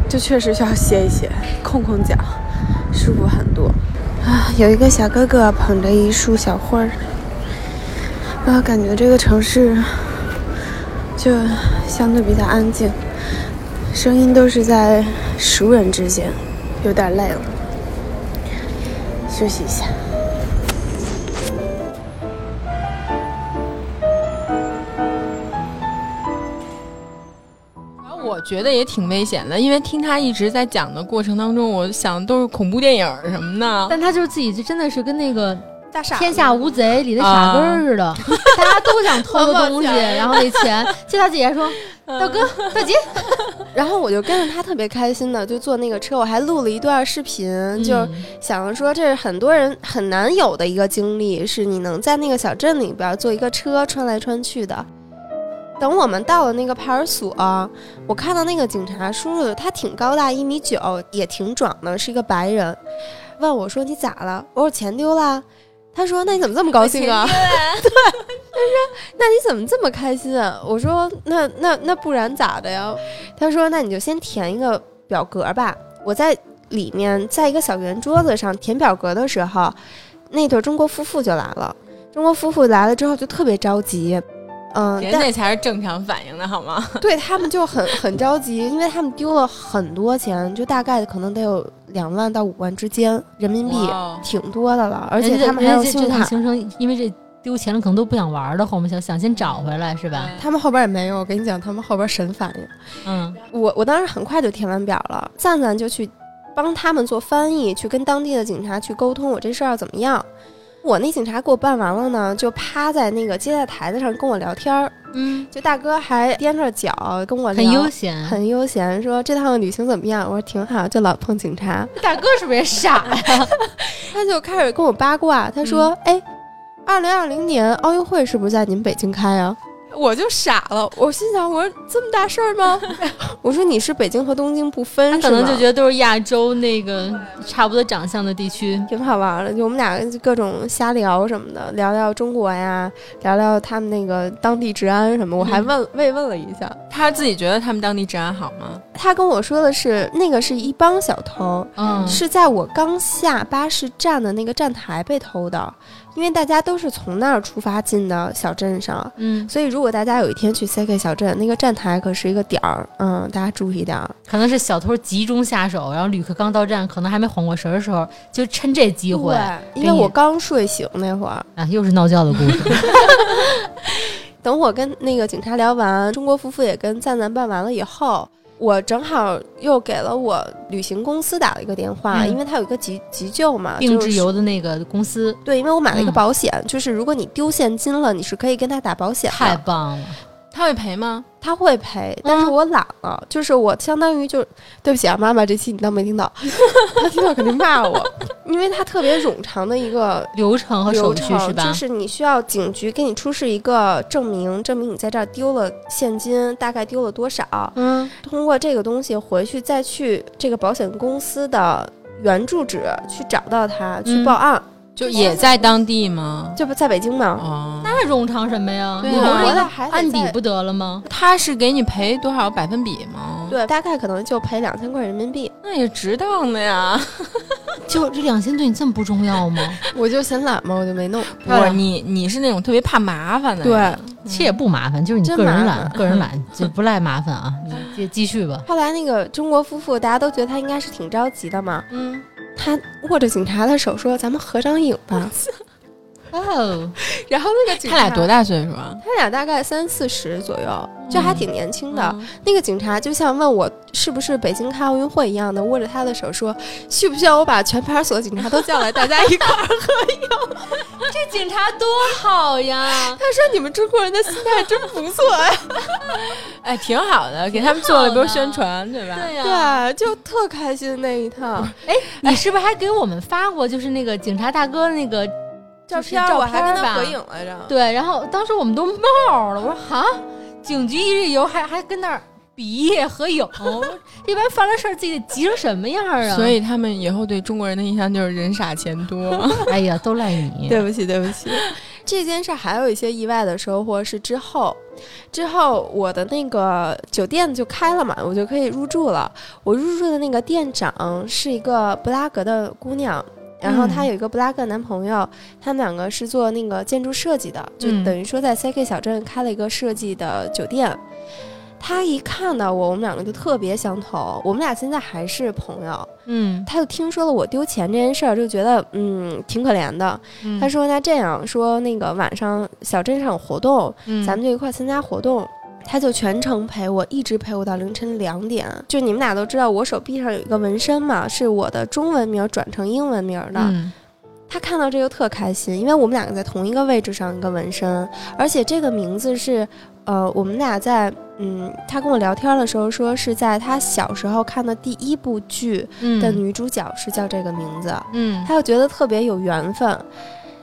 就确实需要歇一歇，空空脚，舒服很多。啊，有一个小哥哥捧着一束小花儿，啊，感觉这个城市就相对比较安静，声音都是在熟人之间，有点累了，休息一下。觉得也挺危险的，因为听他一直在讲的过程当中，我想都是恐怖电影什么的。但他就是自己就真的是跟那个大傻《天下无贼》里的傻根儿似的，大家都想偷个东西，[laughs] 然后那钱，就他姐姐说：“大哥，大姐，[laughs] 然后我就跟着他特别开心的就坐那个车，我还录了一段视频，就嗯想着说这是很多人很难有的一个经历，是你能在那个小镇里边坐一个车穿来穿去的。等我们到了那个派出所，我看到那个警察叔叔，他挺高大，一米九，也挺壮的，是一个白人。问我说：“你咋了？”我说：“钱丢了。”他说：“那你怎么这么高兴啊？”对，[laughs] 他说：“那你怎么这么开心啊？”我说：“那那那不然咋的呀？”他说：“那你就先填一个表格吧。”我在里面，在一个小圆桌子上填表格的时候，那对中国夫妇就来了。中国夫妇来了之后就特别着急，嗯，人那才是正常反应的好吗？[laughs] 对他们就很很着急，因为他们丢了很多钱，就大概可能得有两万到五万之间人民币，挺多的了。而且他们还有信用卡，行程，因为这丢钱了，可能都不想玩了，后面想想先找回来，是吧？他们后边也没有。我跟你讲，他们后边神反应。嗯，我我当时很快就填完表了，赞赞就去帮他们做翻译，去跟当地的警察去沟通我这事儿要怎么样。我那警察给我办完了呢，就趴在那个接待台子上跟我聊天儿，嗯，就大哥还踮着脚跟我聊，很悠闲。很悠闲，说这趟旅行怎么样？我说挺好，就老碰警察。大哥是不是也傻呀？[laughs] 他就开始跟我八卦，他说：“哎、二零二零年奥运会是不是在你们北京开啊？”我就傻了，我心想：“我说这么大事儿吗？” [laughs] 我说：“你是北京和东京不分他可能就觉得都是亚洲那个差不多长相的地区。挺好玩的，就我们俩各种瞎聊什么的，聊聊中国呀，聊聊他们那个当地治安什么。我还问、慰问了一下，他自己觉得他们当地治安好吗？他跟我说的是那个是一帮小偷，嗯，是在我刚下巴士站的那个站台被偷的，因为大家都是从那儿出发进的小镇上，嗯，所以如果大家有一天去 CK 小镇，那个站台可是一个点儿，嗯，大家注意点儿。可能是小偷集中下手，然后旅客刚到站，可能还没缓过神儿的时候，就趁这机会对，因为我刚睡醒那会儿，啊，又是闹觉的故事。[laughs] 等我跟那个警察聊完，中国夫妇也跟赞赞办完了以后，我正好又给了我旅行公司打了一个电话，嗯。因为他有一个急急救嘛，定制就是游的那个公司。对，因为我买了一个嗯。保险，就是如果你丢现金了，你是可以跟他打保险太的，棒了，他会赔吗？他会赔，但是嗯我懒了，就是我相当于就对不起啊，妈妈，这期你当没听到，[laughs] 他听到肯定骂我，因为他特别冗长的一个流程和手续是吧？就是你需要警局给你出示一个证明，证明你在这儿丢了现金，大概丢了多少。嗯，通过这个东西回去再去这个保险公司的原住址去找到他，去嗯报案。就也在当地吗？这不在北京吗？哦，那冗长什么呀？对啊你留着一个我还按底不得了吗？他是给你赔多少百分比吗？，对，大概可能就赔两千块人民币。那也值当的呀。[laughs] 就这两千对你这么不重要吗？[laughs] 我就嫌懒嘛，我就没弄。不是你，你是那种特别怕麻烦的对人。其实也不麻烦，就是你个人懒，个人懒 [laughs] 就不赖麻烦啊。你继继续吧。后来那个中国夫妇，大家都觉得他应该是挺着急的嘛。嗯，他握着警察的手说：“咱们合张影吧。哦，”然后那个警察他俩多？大岁数啊？他俩大概三四十左右，就还挺年轻的。嗯那个警察就像问我是不是北京开奥运会一样的，握着他的手说：“需不需要我把全派出所的警察都叫来，大家一块儿 [laughs] 这警察多好呀！他说：“你们中国人的心态真不错呀。[laughs] 哎，挺好的，给他们做了一波宣传，对吧？[laughs] 对呀，对，就特开心那一趟哎，你是不是还给我们发过，就是那个警察大哥那个就是照片，照我还跟他合影来着。对，然后当时我们都冒了，我说哈，警局一日游还还跟那儿比耶合影，[laughs] 一般犯了事儿自己得急成什么样啊？所以他们以后对中国人的印象就是人傻钱多。[laughs] 哎呀，都赖你。[laughs] 对不起，对不起。这件事还有一些意外的收获是之后，之后我的那个酒店就开了嘛，我就可以入住了。我入住的那个店长是一个布拉格的姑娘。然后她有一个布拉格男朋友，他们两个是做那个建筑设计的，就嗯等于说在 CK 小镇开了一个设计的酒店。他一看到我，我们两个就特别相投，我们俩现在还是朋友。嗯，他就听说了我丢钱这件事儿，就觉得嗯挺可怜的。嗯他说：“那这样说，那个晚上小镇上有活动，嗯咱们就一块儿参加活动。”他就全程陪我，一直陪我到凌晨两点。就你们俩都知道，我手臂上有一个纹身嘛，是我的中文名转成英文名的。嗯他看到这个特开心，因为我们两个在同一个位置上一个纹身，而且这个名字是，呃，我们俩在嗯，他跟我聊天的时候说是在他小时候看的第一部剧嗯的女主角是叫这个名字。嗯他就觉得特别有缘分。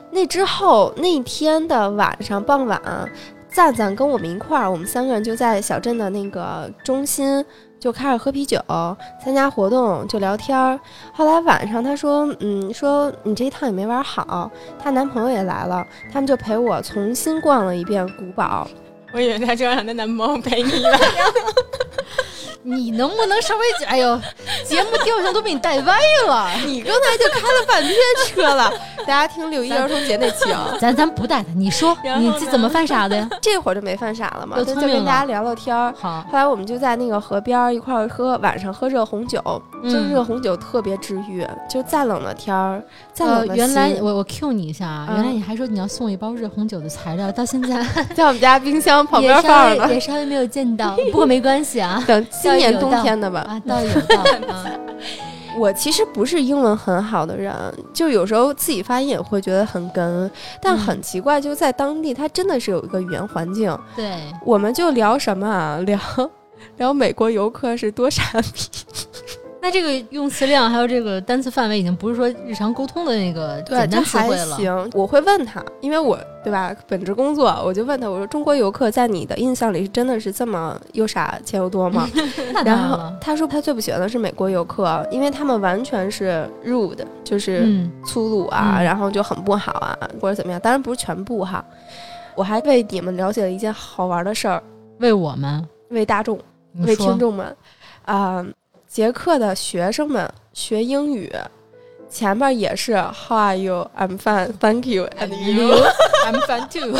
那之后那天的晚上傍晚，赞赞跟我们一块儿，我们三个人就在小镇的那个中心就开始喝啤酒、参加活动、就聊天儿。后来晚上他说：“嗯，说你这一趟也没玩好。”她男朋友也来了，他们就陪我重新逛了一遍古堡。我以为她就让她男朋友陪你了。[laughs] 你能不能稍微哎呦，[laughs] 节目调性都被你带歪了。你刚才就开了半天车了，大家听六一儿童节那期啊。[laughs] 咱咱不带他，你说你这怎么犯傻的呀？[laughs] 这会儿就没犯傻了嘛，就就跟大家聊聊天儿。好，后来我们就在那个河边一块儿喝，晚上喝热红酒，就嗯热红酒特别治愈。就再冷的天儿，再呃冷，的原来心我我 Q 你一下啊，嗯原来你还说你要送一包热红酒的材料，到现在在我们家冰箱旁边放着也稍微没有见到，不过没关系啊。等今年冬天的吧。啊，倒有道啊。[laughs] 我其实不是英文很好的人，就有时候自己发音也会觉得很哏，但嗯很奇怪，就在当地，它真的是有一个语言环境。对，我们就聊什么啊？聊 [laughs] 聊美国游客是多傻逼。那这个用词量还有这个单词范围，已经不是说日常沟通的那个对，简单词汇了。行。我会问他，因为我对吧，本职工作，我就问他，我说中国游客在你的印象里是真的是这么又傻钱又多吗？[laughs] 然后，他说他最不喜欢的是美国游客，因为他们完全是 rude，就是嗯粗鲁啊，嗯然后就很不好啊，或者怎么样。当然不是全部哈。我还为你们了解了一件好玩的事儿，为我们，为大众、为听众们，啊、捷克的学生们学英语，前面也是 How are you? I'm fine, thank you, and you。I'm fine too。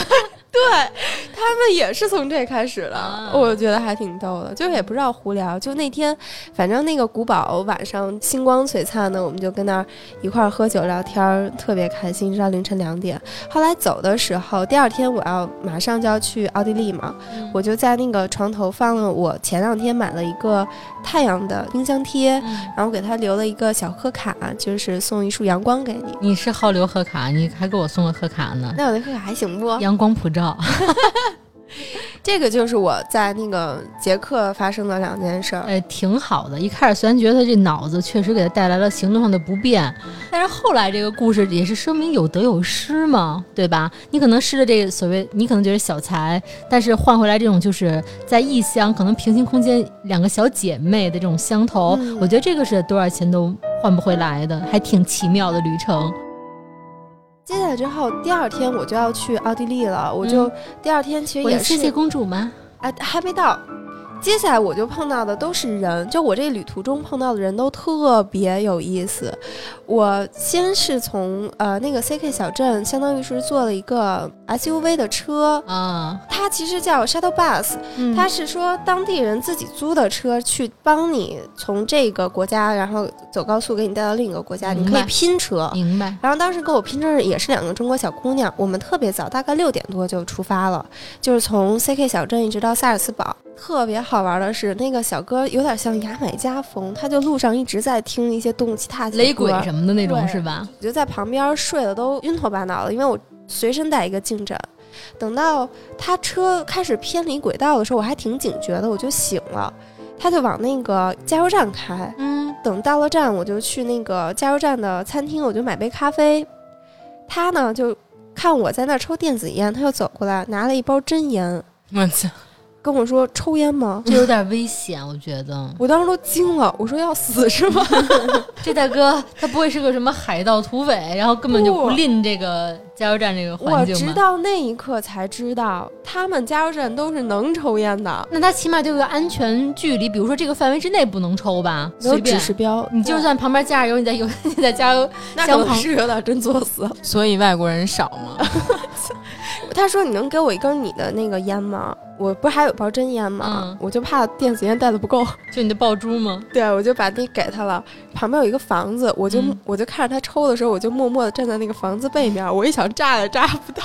对他们也是从这开始的，啊我觉得还挺逗的，就也不知道胡聊。就那天，反正那个古堡晚上星光璀璨的，我们就跟那儿一块儿喝酒聊天儿，特别开心，直到凌晨两点。后来走的时候，第二天我要马上就要去奥地利嘛，嗯我就在那个床头放了我前两天买了一个太阳的冰箱贴，嗯然后给他留了一个小贺卡，就是送一束阳光给你。你是好留贺卡，你还给我送了贺卡呢，那我那贺卡还行不？阳光普照。[laughs] 这个就是我在那个捷克发生的两件事儿。哎，挺好的。一开始虽然觉得这脑子确实给他带来了行动上的不便，但是后来这个故事也是说明有得有失嘛，对吧？你可能失了这个所谓，你可能觉得小财，但是换回来这种就是在异乡，可能平行空间两个小姐妹的这种相投，嗯我觉得这个是多少钱都换不回来的，还挺奇妙的旅程。接下来之后，第二天我就要去奥地利了。我就、第二天其实也是我的谢谢公主吗？啊，还没到。接下来我就碰到的都是人，就我这旅途中碰到的人都特别有意思。我先是从呃那个 CK 小镇，相当于是坐了一个 SUV 的车，啊，它其实叫 shuttle bus，嗯。它是说当地人自己租的车去帮你从这个国家，然后走高速给你带到另一个国家，你可以拼车。明白。然后当时跟我拼车的也是两个中国小姑娘，我们特别早，大概六点多就出发了，就是从 CK 小镇一直到萨尔茨堡。特别好玩的是，那个小哥有点像牙买加风，他就路上一直在听一些动次踏切雷鬼歌什么的那种是吧？我就在旁边睡得都晕头巴脑的，因为我随身带一个颈枕。等到他车开始偏离轨道的时候，我还挺警觉的，我就醒了。他就往那个加油站开，嗯，等到了站，我就去那个加油站的餐厅，我就买杯咖啡。他呢就看我在那儿抽电子烟，他又走过来拿了一包真烟，我操！跟我说：“抽烟吗这有点危险，我觉得？”。[laughs] 我当时都惊了，我说：“要死是吗？” [laughs] 这大哥他不会是个什么海盗土匪，然后根本就不不吝这个加油站这个我环境吗？直到那一刻才知道，他们加油站都是能抽烟的，那他起码就有个安全距离，比如说这个范围之内不能抽吧，有指随便。示标。你就算旁边加着油，你在油 [laughs] 你在加油，那可能是有点真作死。所以外国人少吗？他说：“你能给我一根你的那个烟吗？我不是还有包真烟吗？嗯我就怕电子烟带的不够。[laughs] ”就你的爆珠吗？[laughs] 对，我就把那给他了。旁边有一个房子，我就、嗯我就看着他抽的时候，我就默默的站在那个房子背面。我一想炸也炸不到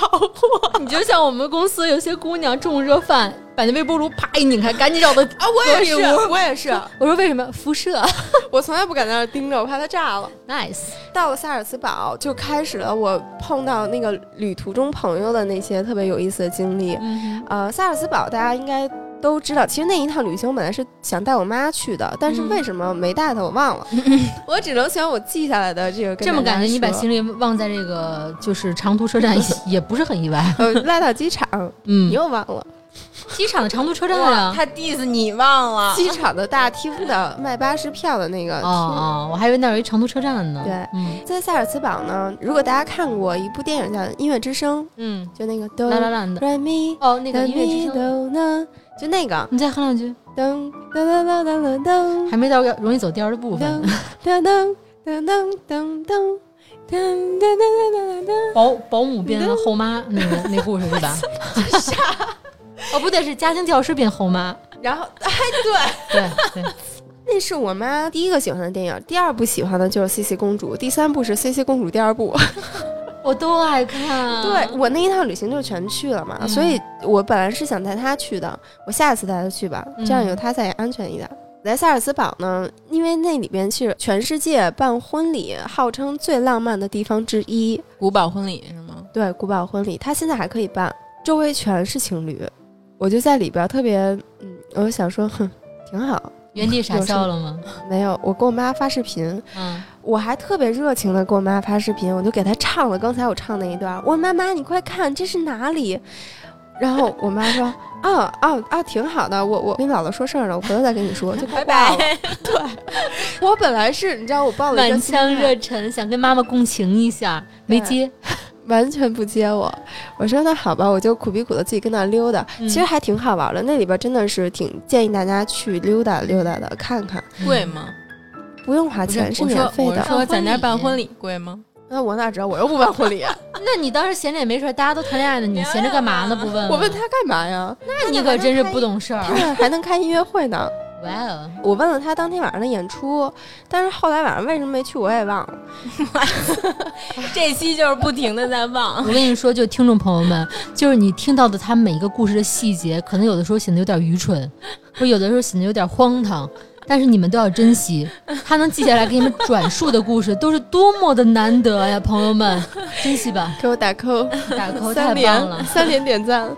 我 [laughs] 你就像我们公司有些姑娘中热饭，把那微波炉啪一拧开，赶紧找到啊！我也是，我也是，[laughs] 我说为什么辐射 [laughs] 我从来不敢在那儿盯着，我怕它炸了。？Nice，到了萨尔茨堡，就开始了我碰到那个旅途中朋友的那些特别有意思的经历。嗯呃，萨尔茨堡大家应该都知道，其实那一趟旅行我本来是想带我妈去的，但是嗯为什么没带她，我忘了。[laughs] 我只能选我记下来的这个跟这么感觉你把行李忘在这个就是长途车站也也不是很意外。呃拉到机场，嗯你，又忘了。机场的长途车站啊，他 diss 你忘了机场的大厅的卖巴士票的那个厅哦,我还以为那儿有一长途车站呢。对，嗯、在塞尔茨堡呢，如果大家看过一部电影叫《音乐之声》，嗯，就那个哆啦啦的哦，那个音乐之声，就那个，你再哼两句，噔噔噔噔噔噔，还没到容易走调的部分，噔噔噔噔噔噔。噔噔噔噔噔噔，保保姆变后妈那个那故事是吧？哦，不对，是家庭教师变后妈。然后，哎，对对，[laughs] 那是我妈第一个喜欢的电影，第二部喜欢的就是《C C 公主》，第三部是《C C 公主》第二部。[laughs] 我都爱看。对我那一趟旅行就全去了嘛，嗯所以我本来是想带她去的，我下次带她去吧，嗯这样有她在也安全一点。来萨尔茨堡呢，因为那里边是全世界办婚礼号称最浪漫的地方之一，古堡婚礼是吗？对，古堡婚礼，它现在还可以办，周围全是情侣，我就在里边特别，嗯，我就想说，哼，挺好。原地傻笑了吗？没有，我跟我妈发视频，嗯，我还特别热情的跟我妈发视频，我就给她唱了刚才我唱那一段。我妈妈，你快看，这是哪里？然后我妈说，哦哦哦，挺好的，我我跟姥姥说事儿呢，我回头再跟你说，就拜拜。[laughs] 对。我本来是你知道我抱了一个满腔热忱，想跟妈妈共情一下，没接。[laughs] 完全不接我。我说那好吧，我就苦逼苦的自己跟那溜达，嗯其实还挺好玩的。那里边真的是挺建议大家去溜达溜达的，看看。贵吗？不用花钱，是免费的。我说在那办婚礼贵吗？那我哪知道？我又不办婚礼，[laughs] 那你当时闲着也没事儿，大家都谈恋爱呢，你闲着干嘛呢？不问？我问他，干嘛呀？那你可真是不懂事儿。他还能开音乐会呢。哇哦，我问了他当天晚上的演出，但是后来晚上为什么没去我也忘了。[laughs] 这期就是不停的在忘我。跟你说，就听众朋友们，就是你听到的他每一个故事的细节，可能有的时候显得有点愚蠢，或者有的时候显得有点荒唐，但是你们都要珍惜，他能记下来给你们转述的故事，都是多么的难得呀，朋友们，珍惜吧，给我打 call，打 call 太三连棒了。三连点赞。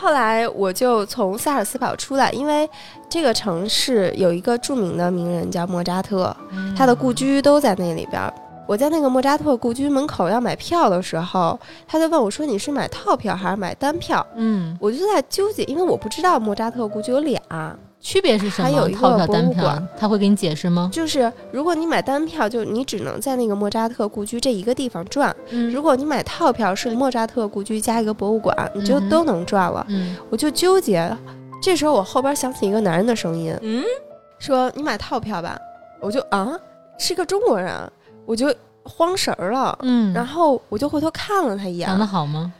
后来我就从萨尔斯堡出来，因为这个城市有一个著名的名人叫莫扎特，他的故居都在那里边儿。我在那个莫扎特故居门口要买票的时候，他就问我说：“你是买套票还是买单票嗯，？”我就在纠结，因为我不知道莫扎特故居有俩，区别是什么？还有一个套票、博物单票馆，他会给你解释吗？就是如果你买单票，就你只能在那个莫扎特故居这一个地方转；嗯如果你买套票，是莫扎特故居加一个博物馆，你就都能转了。嗯，我就纠结。这时候我后边响起一个男人的声音，嗯，说：“你买套票吧。”我就啊，是个中国人，我就慌神儿了。嗯，然后我就回头看了他一眼长，得好吗？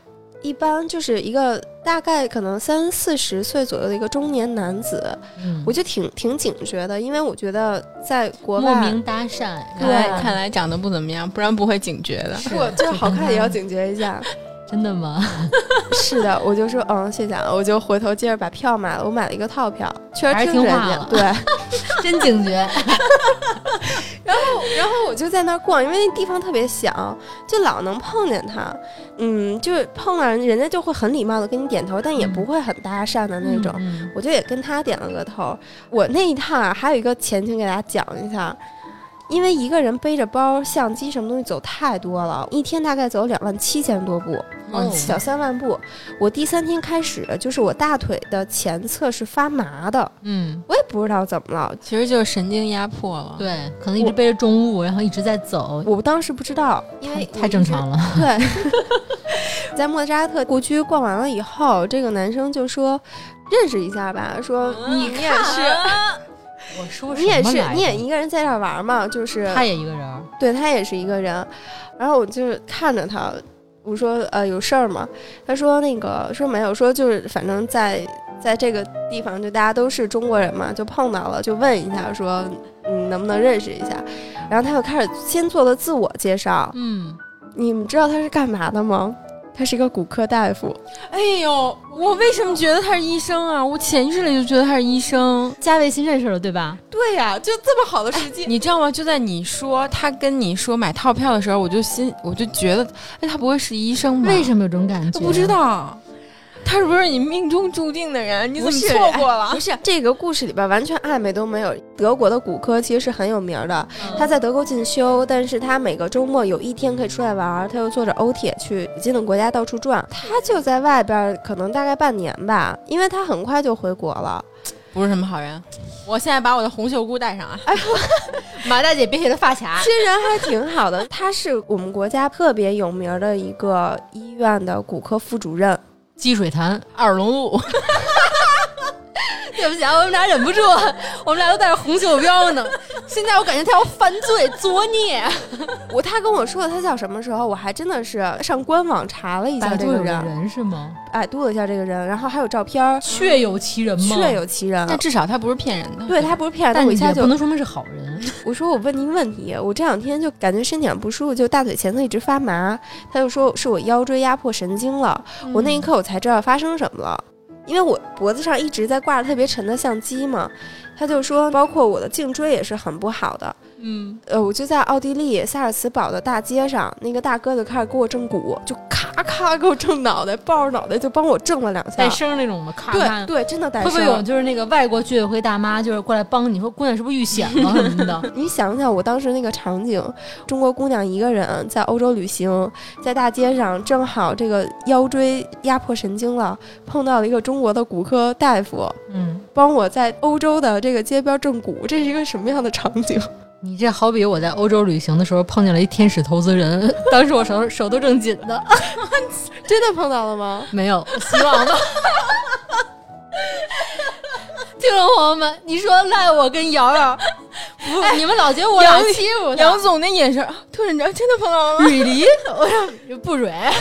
一般就是一个大概可能三四十岁左右的一个中年男子，嗯，我就挺挺警觉的，因为我觉得在国莫外，名搭讪，看来啊看来长得不怎么样，不然不会警觉的。是我就是好看也要警觉一下。真的吗？[laughs] 是的，我就说嗯，谢谢啊，我就回头接着把票买了，我买了一个套票，确实还是听人家对。[laughs] 真警觉。然 [laughs] 后然后我就在那儿逛，因为那地方特别小，就老能碰见他。嗯，就是碰了人家就会很礼貌的跟你点头，但也不会很搭讪的那种。嗯我就也跟他点了个头。我那一趟啊，还有一个前情给大家讲一下。因为一个人背着包、相机什么东西走太多了，一天大概走两万七千多步，哦小三万步。我第三天开始，就是我大腿的前侧是发麻的，嗯，我也不知道怎么了，其实就是神经压迫了。对，可能一直背着重物，然后一直在走，我当时不知道，因为太太正常了。[laughs] 对，[laughs] 在莫扎特故居逛完了以后，这个男生就说：“认识一下吧。”说你你也是，我说你也是，你也一，个人在这玩嘛？就是他也一个人。对他也是一个人。然后我就看着他，我说：“呃，有事儿吗？”他说：“那个说没有，说就是反正在在这个地方，就大家都是中国人嘛，就碰到了，就问一下说，嗯，能不能认识一下？”然后他就开始先做了自我介绍。嗯，你们知道他是干嘛的吗？他是一个骨科大夫。哎呦，我为什么觉得他是医生啊？我潜意识里就觉得他是医生。加微信认识了对吧？对呀、就这么好的时机。你知道吗？就在你说他跟你说买套票的时候，我就心我就觉得，哎，他不会是医生吧？为什么有这种感觉？我不知。道，他是不是你命中注定的人？你怎么错过了不？是这个故事里边完全暧昧都没有。德国的骨科其实是很有名的，他在德国进修，但是他每个周末有一天可以出来玩儿，他又坐着欧铁去附近的国家到处转。他就在外边可能大概半年吧，因为他很快就回国了。不是什么好人。我现在把我的红袖箍戴上啊！[laughs] 马大姐别给他发卡其。实人还挺好的，他是我们国家特别有名的一个医院的骨科副主任。积水潭，二龙路，[laughs] 对不起啊，我们俩忍不住，我们俩都带着红袖标呢。现在我感觉他要犯罪作孽。我他跟我说的他叫什么时候，我还真的是上官网查了一下这个人，人是吗？百度了一下这个人，然后还有照片儿，确有其人吗？确有其人。但至少他不是骗人的。对他不是骗人，但我一下就也不能说明是好人。[laughs] 我说我问您问题，我这两天就感觉身体上不舒服，就大腿前侧一直发麻。他就说是我腰椎压迫神经了。我那一刻我才知道发生什么了，因为我脖子上一直在挂着特别沉的相机嘛。他就说，包括我的颈椎也是很不好的。嗯，呃，我就在奥地利萨尔茨堡的大街上，那个大哥就开始给我正骨，就咔咔给我正脑袋，抱着脑袋就帮我正了两下带。声那种的，咔咔对。对，真的带声会不会有。就是那个外国居委会大妈，就是过来帮你说姑娘是不是遇险了什么的？[laughs] 你想想我当时那个场景，中国姑娘一个人在欧洲旅行，在大街上正好这个腰椎压迫神经了，碰到了一个中国的骨科大夫，嗯，帮我在欧洲的这个街边正骨，这是一个什么样的场景？你这好比我在欧洲旅行的时候碰见了一天使投资人，[laughs] 当时我手手都正紧的。[laughs] 真的碰到了吗？[laughs] 没有，希望吧。听众朋友们，你说赖我跟瑶瑶不，你们老觉得我俩杨欺负他杨总那眼神，啊特认真，真的碰到了吗？蕊梨，我说不蕊。[laughs] [laughs]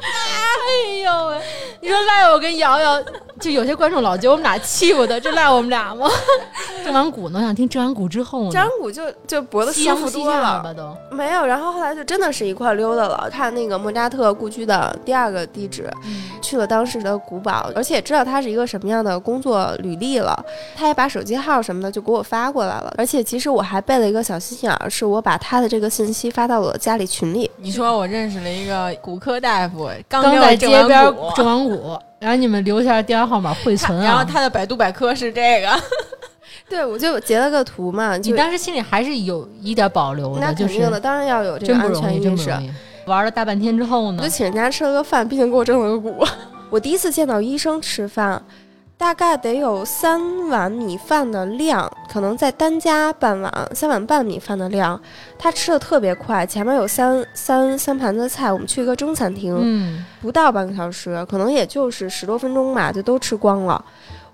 哎呦喂！你说赖我跟瑶瑶，就有些观众老觉得我们俩欺负他，这赖我们俩吗？[laughs] 郑完谷呢？我想听郑完谷之后呢？张谷就就脖子舒服多了下吧都。没有，然后后来就真的是一块溜达了，看那个莫扎特故居的第二个地址，去了当时的古堡，而且也知道他是一个什么样的工作履历了。他也把手机号什么的就给我发过来了，而且其实我还备了一个小心眼儿，是我把他的这个信息发到了家里群里。你说我认识了一个骨科大夫，刚刚在街边正郑完谷，然后你们留下电话号码汇存啊。然后他的百度百科是这个，[laughs] 对，我就截了个图嘛，[laughs] 你当时心里还是有一点保留的，就是肯定的，当然要有这个安真不容易，全意识。玩了大半天之后呢我就，请人家吃了个饭，并且给我正了个骨。[laughs] 我第一次见到医生吃饭，大概得有三碗米饭的量，可能再单加半碗，三碗半米饭的量。他吃的特别快，前面有三三三盘子菜，我们去一个中餐厅，嗯，不到半个小时，可能也就是十多分钟吧，就都吃光了。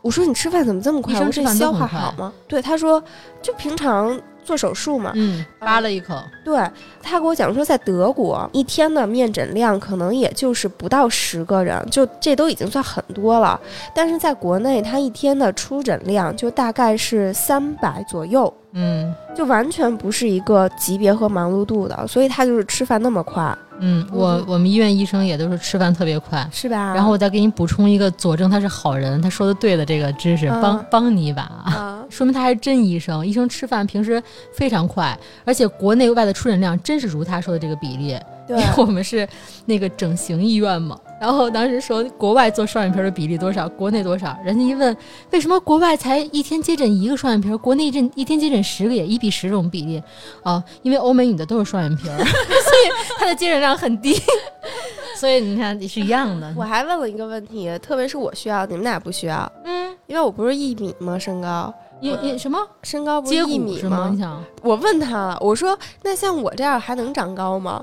我说你吃饭怎么这么快？我说这消化好吗？对，他说就平常做手术嘛，嗯，扒了一口，对他给我讲说，在德国一天的面诊量可能也就是不到十个人，就这都已经算很多了。但是在国内，他一天的出诊量就大概是三百左右，嗯就完全不是一个级别和忙碌度的，所以他就是吃饭那么快，嗯，我我们医院医生也都是吃饭特别快。是吧？然后我再给你补充一个佐证他是好人，他说的对的这个知识，嗯帮帮你一把啊。啊，[laughs] 说明他还是真医生，医生吃饭平时非常快，而且国内外的出诊量真是如他说的这个比例。对因为我们是那个整形医院嘛，然后当时说国外做双眼皮的比例多少，国内多少，人家一问为什么国外才一天接诊一个双眼皮，国内一天接诊十个也一比十这种比例啊？因为欧美女的都是双眼皮儿，[laughs] 所以她的接诊量很低，[laughs] 所以你看也是一样的。我还问了一个问题，特别是我需要，你们俩不需要，嗯，因为我不是一米吗？身高，你你什么身高不是接一米是吗？你想我问他了，我说那像我这样还能长高吗？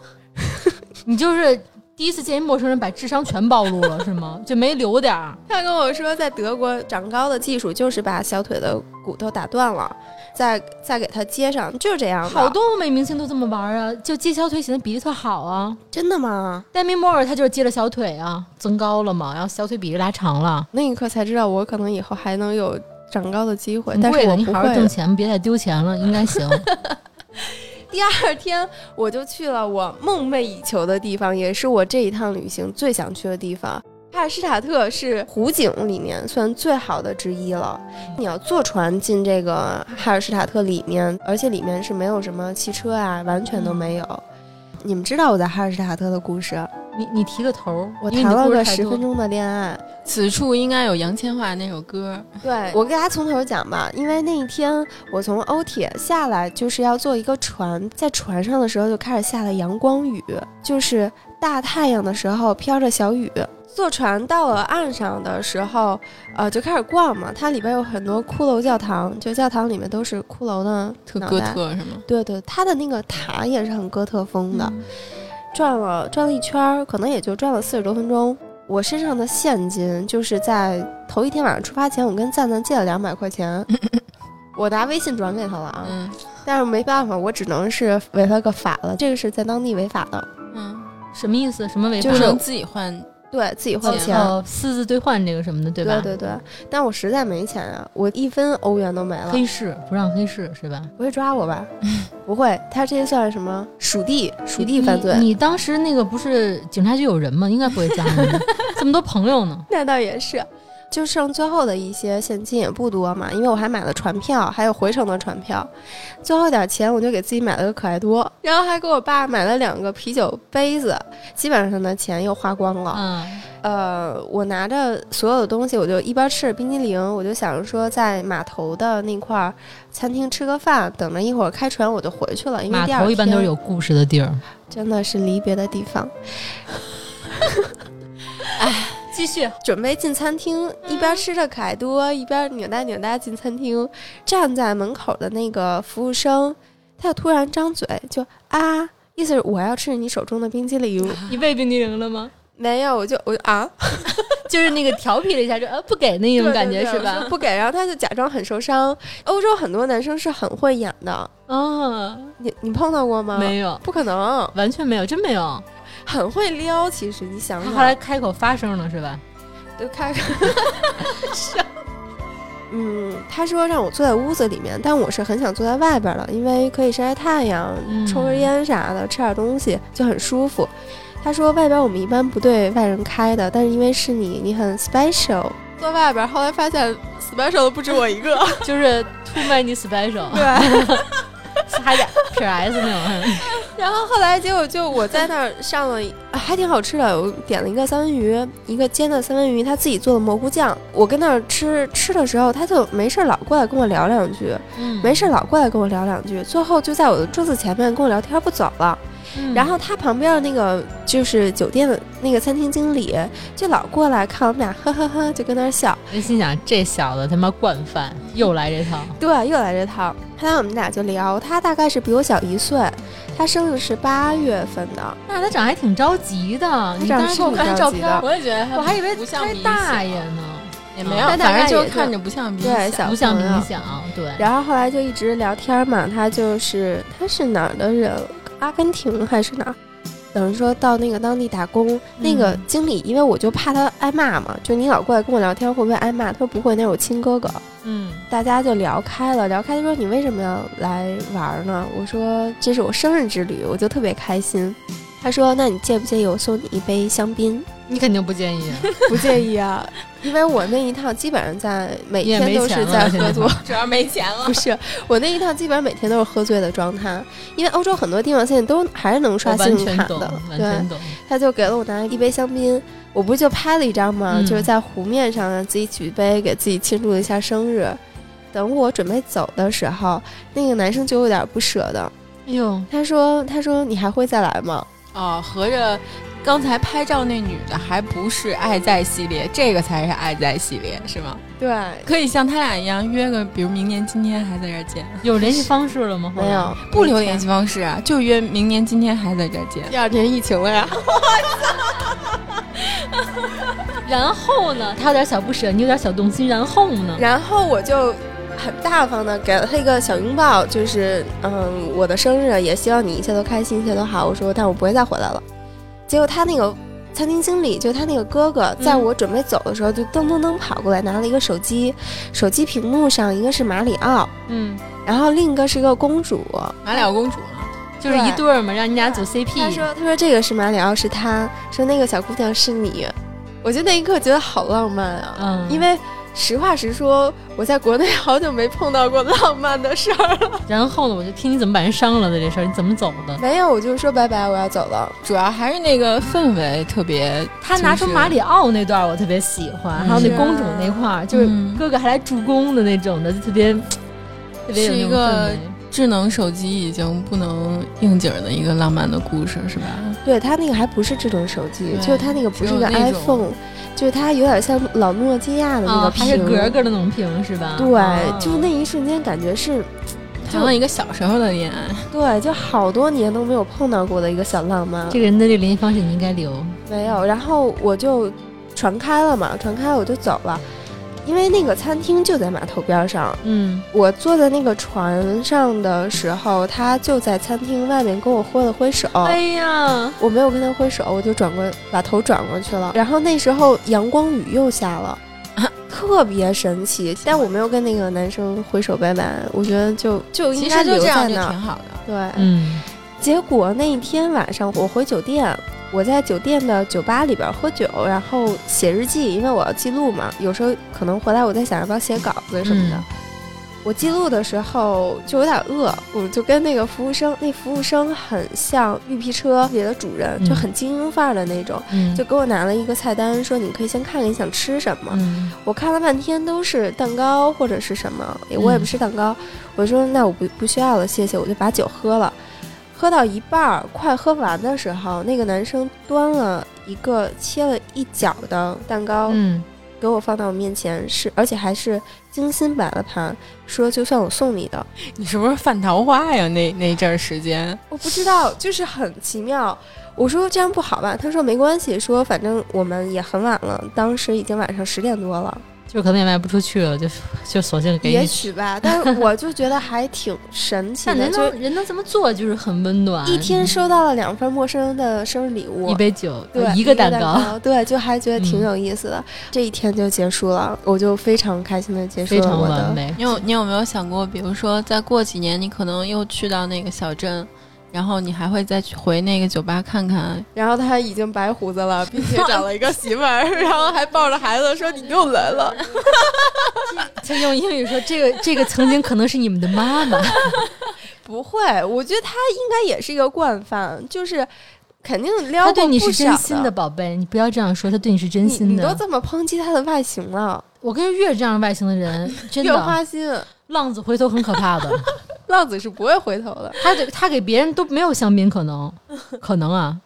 你就是第一次见一陌生人，把智商全暴露了是吗？[laughs] 就没留点儿。他跟我说，在德国长高的技术就是把小腿的骨头打断了，再再给它接上，就是这样。好多欧美明星都这么玩啊，就接小腿显得比例特好啊。真的吗？戴米莫尔他就是接了小腿啊，增高了嘛，然后小腿比例拉长了。那一刻才知道，我可能以后还能有长高的机会，但是挺贵的，你好好我不会。挣钱，别再丢钱了，应该行。[laughs] 第二天我就去了我梦寐以求的地方，也是我这一趟旅行最想去的地方。哈尔施塔特是湖景里面算最好的之一了。你要坐船进这个哈尔施塔特里面，而且里面是没有什么汽车啊，完全都没有。你们知道我在哈尔施塔特的故事？你你提个头儿，我谈了个十分钟的恋爱。此处应该有杨千嬅那首歌，对我给大家从头讲吧，因为那一天我从欧铁下来，就是要坐一个船，在船上的时候就开始下了阳光雨，就是大太阳的时候飘着小雨。坐船到了岸上的时候，呃，就开始逛嘛。它里边有很多骷髅教堂，就教堂里面都是骷髅的特哥。特是吗？对对，它的那个塔也是很哥特风的。嗯转了转了一圈儿，可能也就转了四十多分钟。我身上的现金就是在头一天晚上出发前，我跟赞赞借了两百块钱，[laughs] 我拿微信转给他了啊。嗯但是没办法，我只能是违了个法了，这个是在当地违法的，嗯，什么意思？什么违法？就是自己换，对自己换钱私自兑换这个什么的，对吧？对对对，但我实在没钱啊，我一分欧元都没了。黑市不让黑市是吧？不会抓我吧？[laughs] 不会，他这算什么属地属地犯罪？你你当时那个不是警察局有人吗？应该不会抓你的，[laughs] 这么多朋友呢。[laughs] 那倒也是，就剩最后的一些现金也不多嘛，因为我还买了船票，还有回程的船票，最后一点钱我就给自己买了个可爱多，然后还给我爸买了两个啤酒杯子，基本上的钱又花光了。嗯，呃，我拿着所有的东西，我就一边吃着冰激凌，我就想着说在码头的那块儿餐厅吃个饭，等着一会儿开船我就回去了，因为码头一般都是有故事的地儿。真的是离别的地方。[laughs] 继续，准备进餐厅，一边吃着可爱多，一边扭哒扭哒进餐厅。站在门口的那个服务生，他就突然张嘴就啊，意思是我要吃你手中的冰激凌。你喂冰激凌了吗？没有，我就我就啊，[laughs] 就是那个调皮了一下，就呃不给那种感觉是吧？不给，然后他就假装很受伤。欧洲很多男生是很会演的，啊，你你碰到过吗？没有，不可能，完全没有，真没有。很会撩。其实你想后来开口发声了是吧？就开口。[laughs] [laughs] 嗯，他说让我坐在屋子里面，但我是很想坐在外边的，因为可以晒晒太阳、嗯抽根烟啥的，吃点东西就很舒服。他说外边我们一般不对外人开的，但是因为是你，你很 special。坐外边，后来发现 special 的不止我一个。[laughs] 就是 too many special，对，还点 P S 那种。[laughs] 然后后来结果就我在那儿上了，啊还挺好吃的。我点了一个三文鱼，一个煎的三文鱼，他自己做的蘑菇酱。我跟那儿吃吃的时候，他就没事儿老过来跟我聊两句，嗯没事儿老过来跟我聊两句，最后就在我的桌子前面跟我聊天不走了。嗯然后他旁边的那个就是酒店的那个餐厅经理，就老过来看我们俩，呵呵呵，就跟那儿笑。人心想这小子他妈惯犯，又来这套。对，又来这套。后来我们俩就聊，他大概是比我小一岁，他生日是八月份的，那他长还挺着急的，你当时给我长得是挺看照片，着急的我也觉得我还以为不像他大爷呢，也没有，反正就概就看着不像比对小不像朋友冥想，对。然后后来就一直聊天嘛，他就是他是哪儿的人？阿根廷还是哪儿？等于说到那个当地打工，那个嗯经理，因为我就怕他挨骂嘛，就你老过来跟我聊天会不会挨骂？他说不会，那是我亲哥哥。嗯，大家就聊开了，聊开他说你为什么要来玩呢？我说这是我生日之旅，我就特别开心。他说那你介不介意我送你一杯香槟？你肯定不介意，[laughs] 不介意啊，因为我那一趟基本上在每天都是在喝醉现在吧。主要没钱了不。是，我那一趟基本上每天都是喝醉的状态，因为欧洲很多地方现在都还是能刷信用卡的。对。他就给了我拿一杯香槟，我不是就拍了一张吗？嗯就是在湖面上自己举杯给自己庆祝了一下生日。等我准备走的时候，那个男生就有点不舍得，哎呦，他说：“他说你还会再来吗哦，合着刚才拍照那女的还不是爱在系列，这个才是爱在系列，是吗？？”对，可以像他俩一样约个，比如明年今天还在这儿见，有联系方式了吗？没有，不留联系方式啊，就约明年今天还在这儿见。第二天疫情了呀，[laughs] 然后呢？他有点小不舍，你有点小动心。然后呢？然后我就很大方的给了他一个小拥抱，就是嗯，我的生日，也希望你一切都开心，一切都好。我说，但我不会再回来了。结果他那个餐厅经理，就他那个哥哥，在我准备走的时候，就噔噔噔跑过来，拿了一个手机，手机屏幕上一个是马里奥，嗯，然后另一个是一个公主。马里奥公主呢？就是一对儿嘛，让你俩组 CP。他说：“他说这个是马里奥，是他说那个小姑娘是你。”我就那一刻觉得好浪漫啊，嗯因为实话实说，我在国内好久没碰到过浪漫的事儿了。[laughs] 然后呢，我就听你怎么把人伤了的这事儿，你怎么走的？没有，我就说拜拜，我要走了。主要还是那个氛围特别。他拿出马里奥那段，我特别喜欢，嗯还有那公主那块儿，就是嗯哥哥还来助攻的那种的，就特别特别有那种是一个氛围。智能手机已经不能应景的一个浪漫的故事，是吧？对他那个还不是智能手机，就是他那个不是一个 iPhone，就是它有点像老诺基亚的那个啊，屏，还是格格的那种屏是吧？对，啊就那一瞬间感觉是，谈了一个小时候的恋爱，对，就好多年都没有碰到过的一个小浪漫。这个人的这联系方式你应该留。没有，然后我就传开了嘛，传开了我就走了，因为那个餐厅就在码头边上。嗯，我坐在那个船上的时候，他就在餐厅外面跟我挥了挥手。哎呀，我没有跟他挥手，我就转过把头转过去了。然后那时候阳光雨又下了，特别神奇。但我没有跟那个男生挥手拜拜，我觉得就就应其该留在那儿。挺好的。对，嗯，结果那一天晚上我回酒店，我在酒店的酒吧里边喝酒，然后写日记，因为我要记录嘛。有时候可能回来我在想要不要写稿子什么的。嗯我记录的时候就有点饿，我就跟那个服务生，那服务生很像绿皮车里的主人，嗯就很精英范儿的那种，嗯，就给我拿了一个菜单，说你可以先看看你想吃什么。嗯我看了半天都是蛋糕或者是什么，我也不吃蛋糕。我说那我不不需要了，谢谢，我就把酒喝了。喝到一半儿，快喝完的时候，那个男生端了一个切了一角的蛋糕，嗯，给我放到我面前，是而且还是精心摆了盘，说就算我送你的。你是不是犯桃花呀？那那阵儿时间，我不知道，就是很奇妙。我说这样不好吧？他说没关系，说反正我们也很晚了，当时已经晚上十点多了，就可能也卖不出去了，就就索性给也。许 [laughs] 吧。但是我就觉得还挺神奇的，[laughs] 人就能人能这么做，就是很温暖。一天收到了两份陌生人的生日礼物，一杯酒，对一个蛋蛋糕，对，就还觉得挺嗯有意思的。这一天就结束了，我就非常开心的结束非常了我的。完美。你有你有没有想过，比如说再过几年，你可能又去到那个小镇，然后你还会再去回那个酒吧看看？然后他已经白胡子了，[laughs] 并且找了一个媳妇儿，[laughs] 然后还抱着孩子说：“你又来了。[laughs] 他用英语说：“这个这个曾经可能是你们的妈妈。”不会，我觉得他应该也是一个惯犯，就是肯定撩过他对你是不心的，宝贝，你不要这样说，他对你是真心的。你都这么抨击他的外形了，我跟越这样外形的人，真越的花心。浪子回头很可怕的。[laughs] 浪子是不会回头的，他给他给别人都没有香槟，可能可能啊，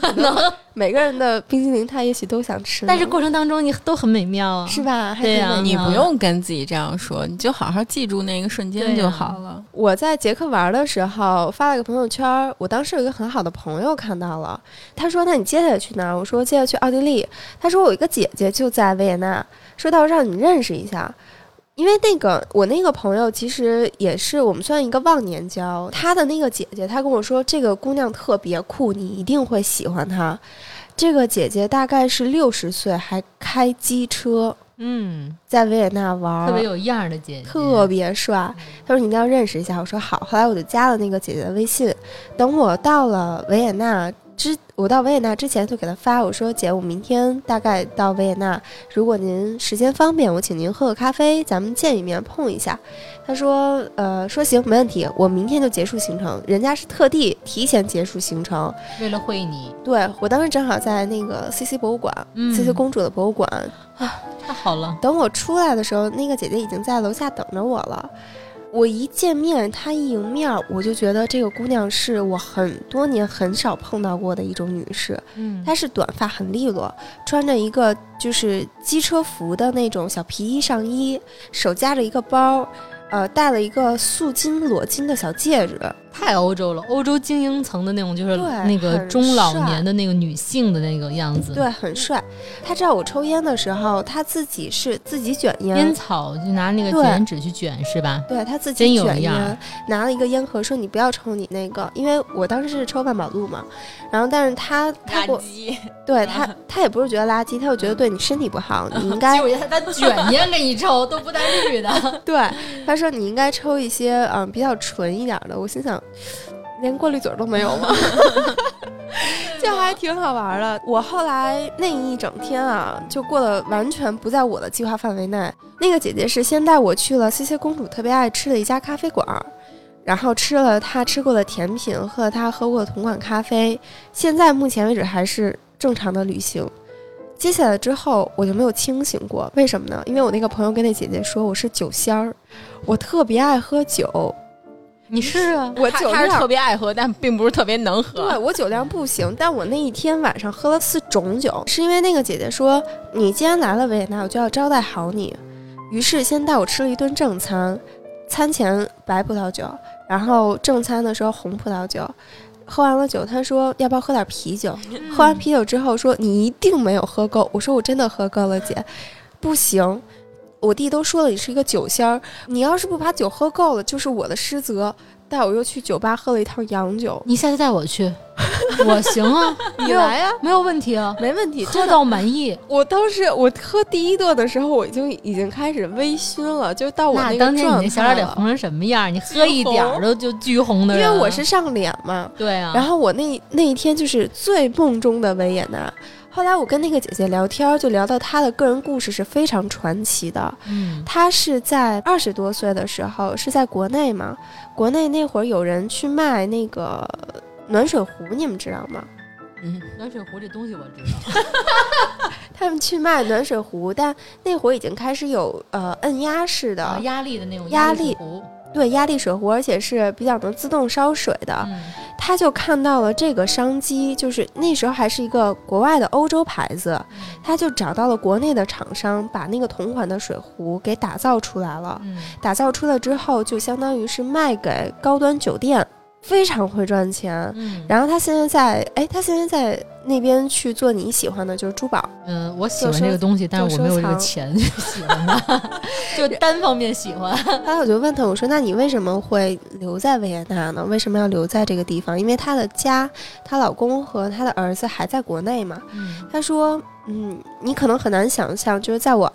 可能每个人的冰激凌他也许都想吃，但是过程当中你都很美妙啊，是？吧？还对呀你不用跟自己这样说，你就好好记住那个瞬间就好了。我在捷克玩的时候发了个朋友圈，我当时有一个很好的朋友看到了，他说：“那你接下来去哪儿？”我说：“接下来去奥地利。”他说：“我有一个姐姐就在维也纳，说到时候让你认识一下。”因为那个我那个朋友其实也是我们算一个忘年交，他的那个姐姐，她跟我说这个姑娘特别酷，你一定会喜欢她。这个姐姐大概是六十岁，还开机车嗯，在维也纳玩，特别有样儿的姐姐，特别帅。他说你一定要认识一下。我说好。后来我就加了那个姐姐的微信。等我到了维也纳之，我到维也纳之前就给她发，我说姐，我明天大概到维也纳，如果您时间方便，我请您喝个咖啡，咱们见一面碰一下。她说呃说行没问题，我明天就结束行程。人家是特地提前结束行程。为了会你，对我当时正好在那个 CC 博物馆、嗯 c c 公主的博物馆啊，太好了，等我出来的时候，那个姐姐已经在楼下等着我了。我一见面，她一迎面，我就觉得这个姑娘是我很多年很少碰到过的一种女士。嗯，她是短发，很利落，穿着一个就是机车服的那种小皮衣上衣，手夹着一个包，呃，戴了一个素金裸金的小戒指。太欧洲了，欧洲精英层的那种，就是那个中老年的那个女性的那个样子，对，很帅。他知道我抽烟的时候，他自己是自己卷烟，烟草就拿那个卷纸去卷是吧？对他自己卷有样儿烟，拿了一个烟盒说：“你不要抽你那个，因为我当时是抽万宝路嘛。然后，但是他他给我，对他他也不是觉得垃圾，他就觉得对你身体不好，你应 [laughs] 该他卷烟给你抽，都不带绿的。[laughs] 对他说你应该抽一些嗯比较纯一点的。我心想，连过滤嘴儿都没有吗？[laughs] 就还挺好玩的。我后来那一整天啊，就过得完全不在我的计划范围内。那个姐姐是先带我去了 C C 公主特别爱吃的一家咖啡馆儿，然后吃了她吃过的甜品，喝了她喝过的同款咖啡。现在目前为止还是正常的旅行。接下来之后我就没有清醒过，为什么呢？因为我那个朋友跟那姐姐说我是酒仙儿，我特别爱喝酒，你 [laughs] 是啊，我酒量特别爱喝，但并不是特别能喝对。我酒量不行，但我那一天晚上喝了四种酒，是因为那个姐姐说你既然来了维也纳，我就要招待好你，于是先带我吃了一顿正餐，餐前白葡萄酒，然后正餐的时候红葡萄酒。喝完了酒，他说要不要喝点啤酒？喝完啤酒之后说你一定没有喝够。我说我真的喝够了，姐，不行。我弟都说了，你是一个酒仙儿，你要是不把酒喝够了，就是我的失责。带我又去酒吧喝了一套洋酒，你下次带我去，[laughs] 我行啊，你来呀、没有问题啊，没问题，喝。到满意。我当时我喝第一顿的时候，我已经已经开始微醺了，就到我那个当天你那状态了小脸得红成什么样？你喝一点儿都就橘红的因为我是上脸嘛。对啊，然后我那那一天就是最梦中的维也纳。后来我跟那个姐姐聊天，就聊到她的个人故事是非常传奇的。嗯，她是在二十多岁的时候，是在国内嘛？国内那会儿有人去卖那个暖水壶，你们知道吗？嗯，暖水壶这东西我知道，[laughs] 他们去卖暖水壶，但那会儿已经开始有呃按压式的，啊压力的那种压力力壶，对压力水壶，而且是比较能自动烧水的。嗯他就看到了这个商机，就是那时候还是一个国外的欧洲牌子，他就找到了国内的厂商，把那个同款的水壶给打造出来了。嗯打造出来之后，就相当于是卖给高端酒店，非常会赚钱。嗯然后他现在在，哎，他现在在那边去做你喜欢的，就是珠宝。嗯，我喜欢这个东西，但是我没有这个钱去喜欢它，[laughs] 就单方面喜欢。后来我就问他，我说：“那你为什么会留在维也纳呢？为什么要留在这个地方？因为她的家，她老公和她的儿子还在国内嘛。”嗯他说：“嗯，你可能很难想象，就是在我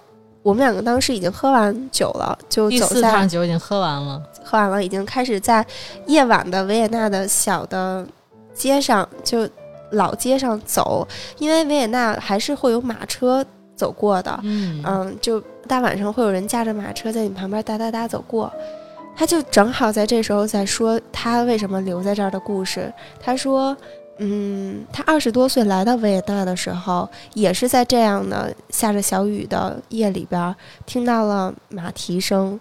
我们两个当时已经喝完酒了，就第四走在趟酒已经喝完了，喝完了，已经开始在夜晚的维也纳的小的街上，就老街上走，因为维也纳还是会有马车走过的，嗯嗯，就大晚上会有人驾着马车在你旁边哒哒哒走过。他就正好在这时候在说他为什么留在这儿的故事。他说，嗯，他二十多岁来到维也纳的时候，也是在这样的下着小雨的夜里边听到了马蹄声。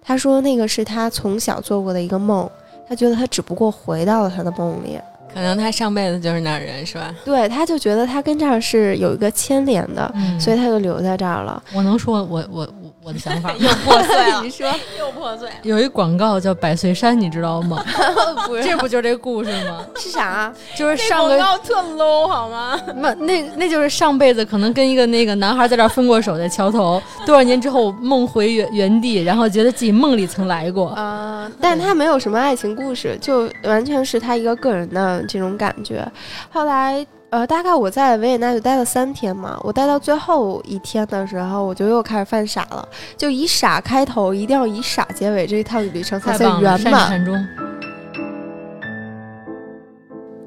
他说那个是他从小做过的一个梦，他觉得他只不过回到了他的梦里。可能他上辈子就是那儿人，是吧？对，他就觉得他跟这儿是有一个牵连的，嗯所以他就留在这儿了。我能说我我我我的想法吗。[laughs] 又破碎了 [laughs] 你，说又破碎了。有一广告叫百岁山，你知道吗？[laughs] 不这不就是这个故事吗？是啥啊？就是上个告特 low 好吗？那那那就是上辈子可能跟一个那个男孩在这儿分过手，在桥头，多少年之后梦回原原地，然后觉得自己梦里曾来过。呃，但他没有什么爱情故事，就完全是他一个个人的这种感觉。后来，呃，大概我在维也纳就待了三天嘛，我待到最后一天的时候，我就又开始犯傻了，就以傻开头，一定要以傻结尾，这一趟旅程才算圆满。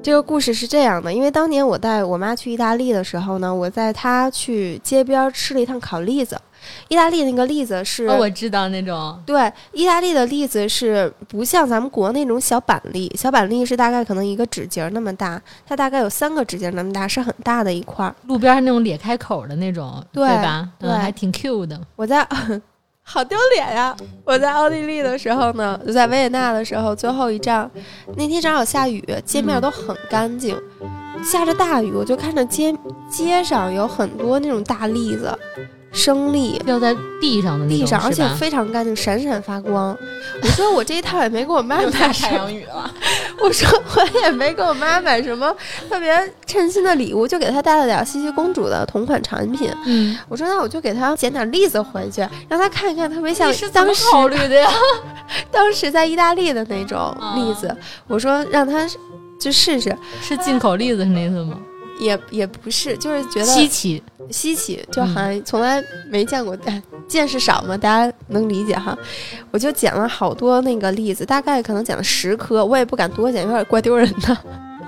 这个故事是这样的，因为当年我带我妈去意大利的时候呢，我在她去街边吃了一趟烤栗子。意大利那个栗子是、哦，我知道那种，对，意大利的栗子是不像咱们国内那种小板栗，小板栗是大概可能一个指节儿那么大，它大概有三个指节儿那么大，是很大的一块儿。路边那种裂开口的那种，对吧？对嗯，还挺 Q 的。我在，[laughs] 好丢脸呀！我在奥地利的时候呢，就在维也纳的时候，最后一站，那天正好下雨，街面都很干净，下着大雨，我就看着街街上有很多那种大栗子，生力。掉在地上的地上，而且非常干净，闪闪发光。我说我这一套也没给我妈买 [laughs] 太阳雨了，[laughs] 我说我也没给我妈买什么特别称心的礼物，就给她带了点茜茜公主的同款产品。嗯，我说那我就给她捡点栗子回去，让她看一看，特别像当时考虑的呀？[laughs] 当时在意大利的那种啊栗子。我说让她就试试，是进口栗子是那意思吗？也也不是，就是觉得稀奇，稀奇，就好像从来没见过，哎见识少嘛，大家能理解哈。我就捡了好多那个栗子，大概可能捡了十颗，我也不敢多捡，有点怪丢人的。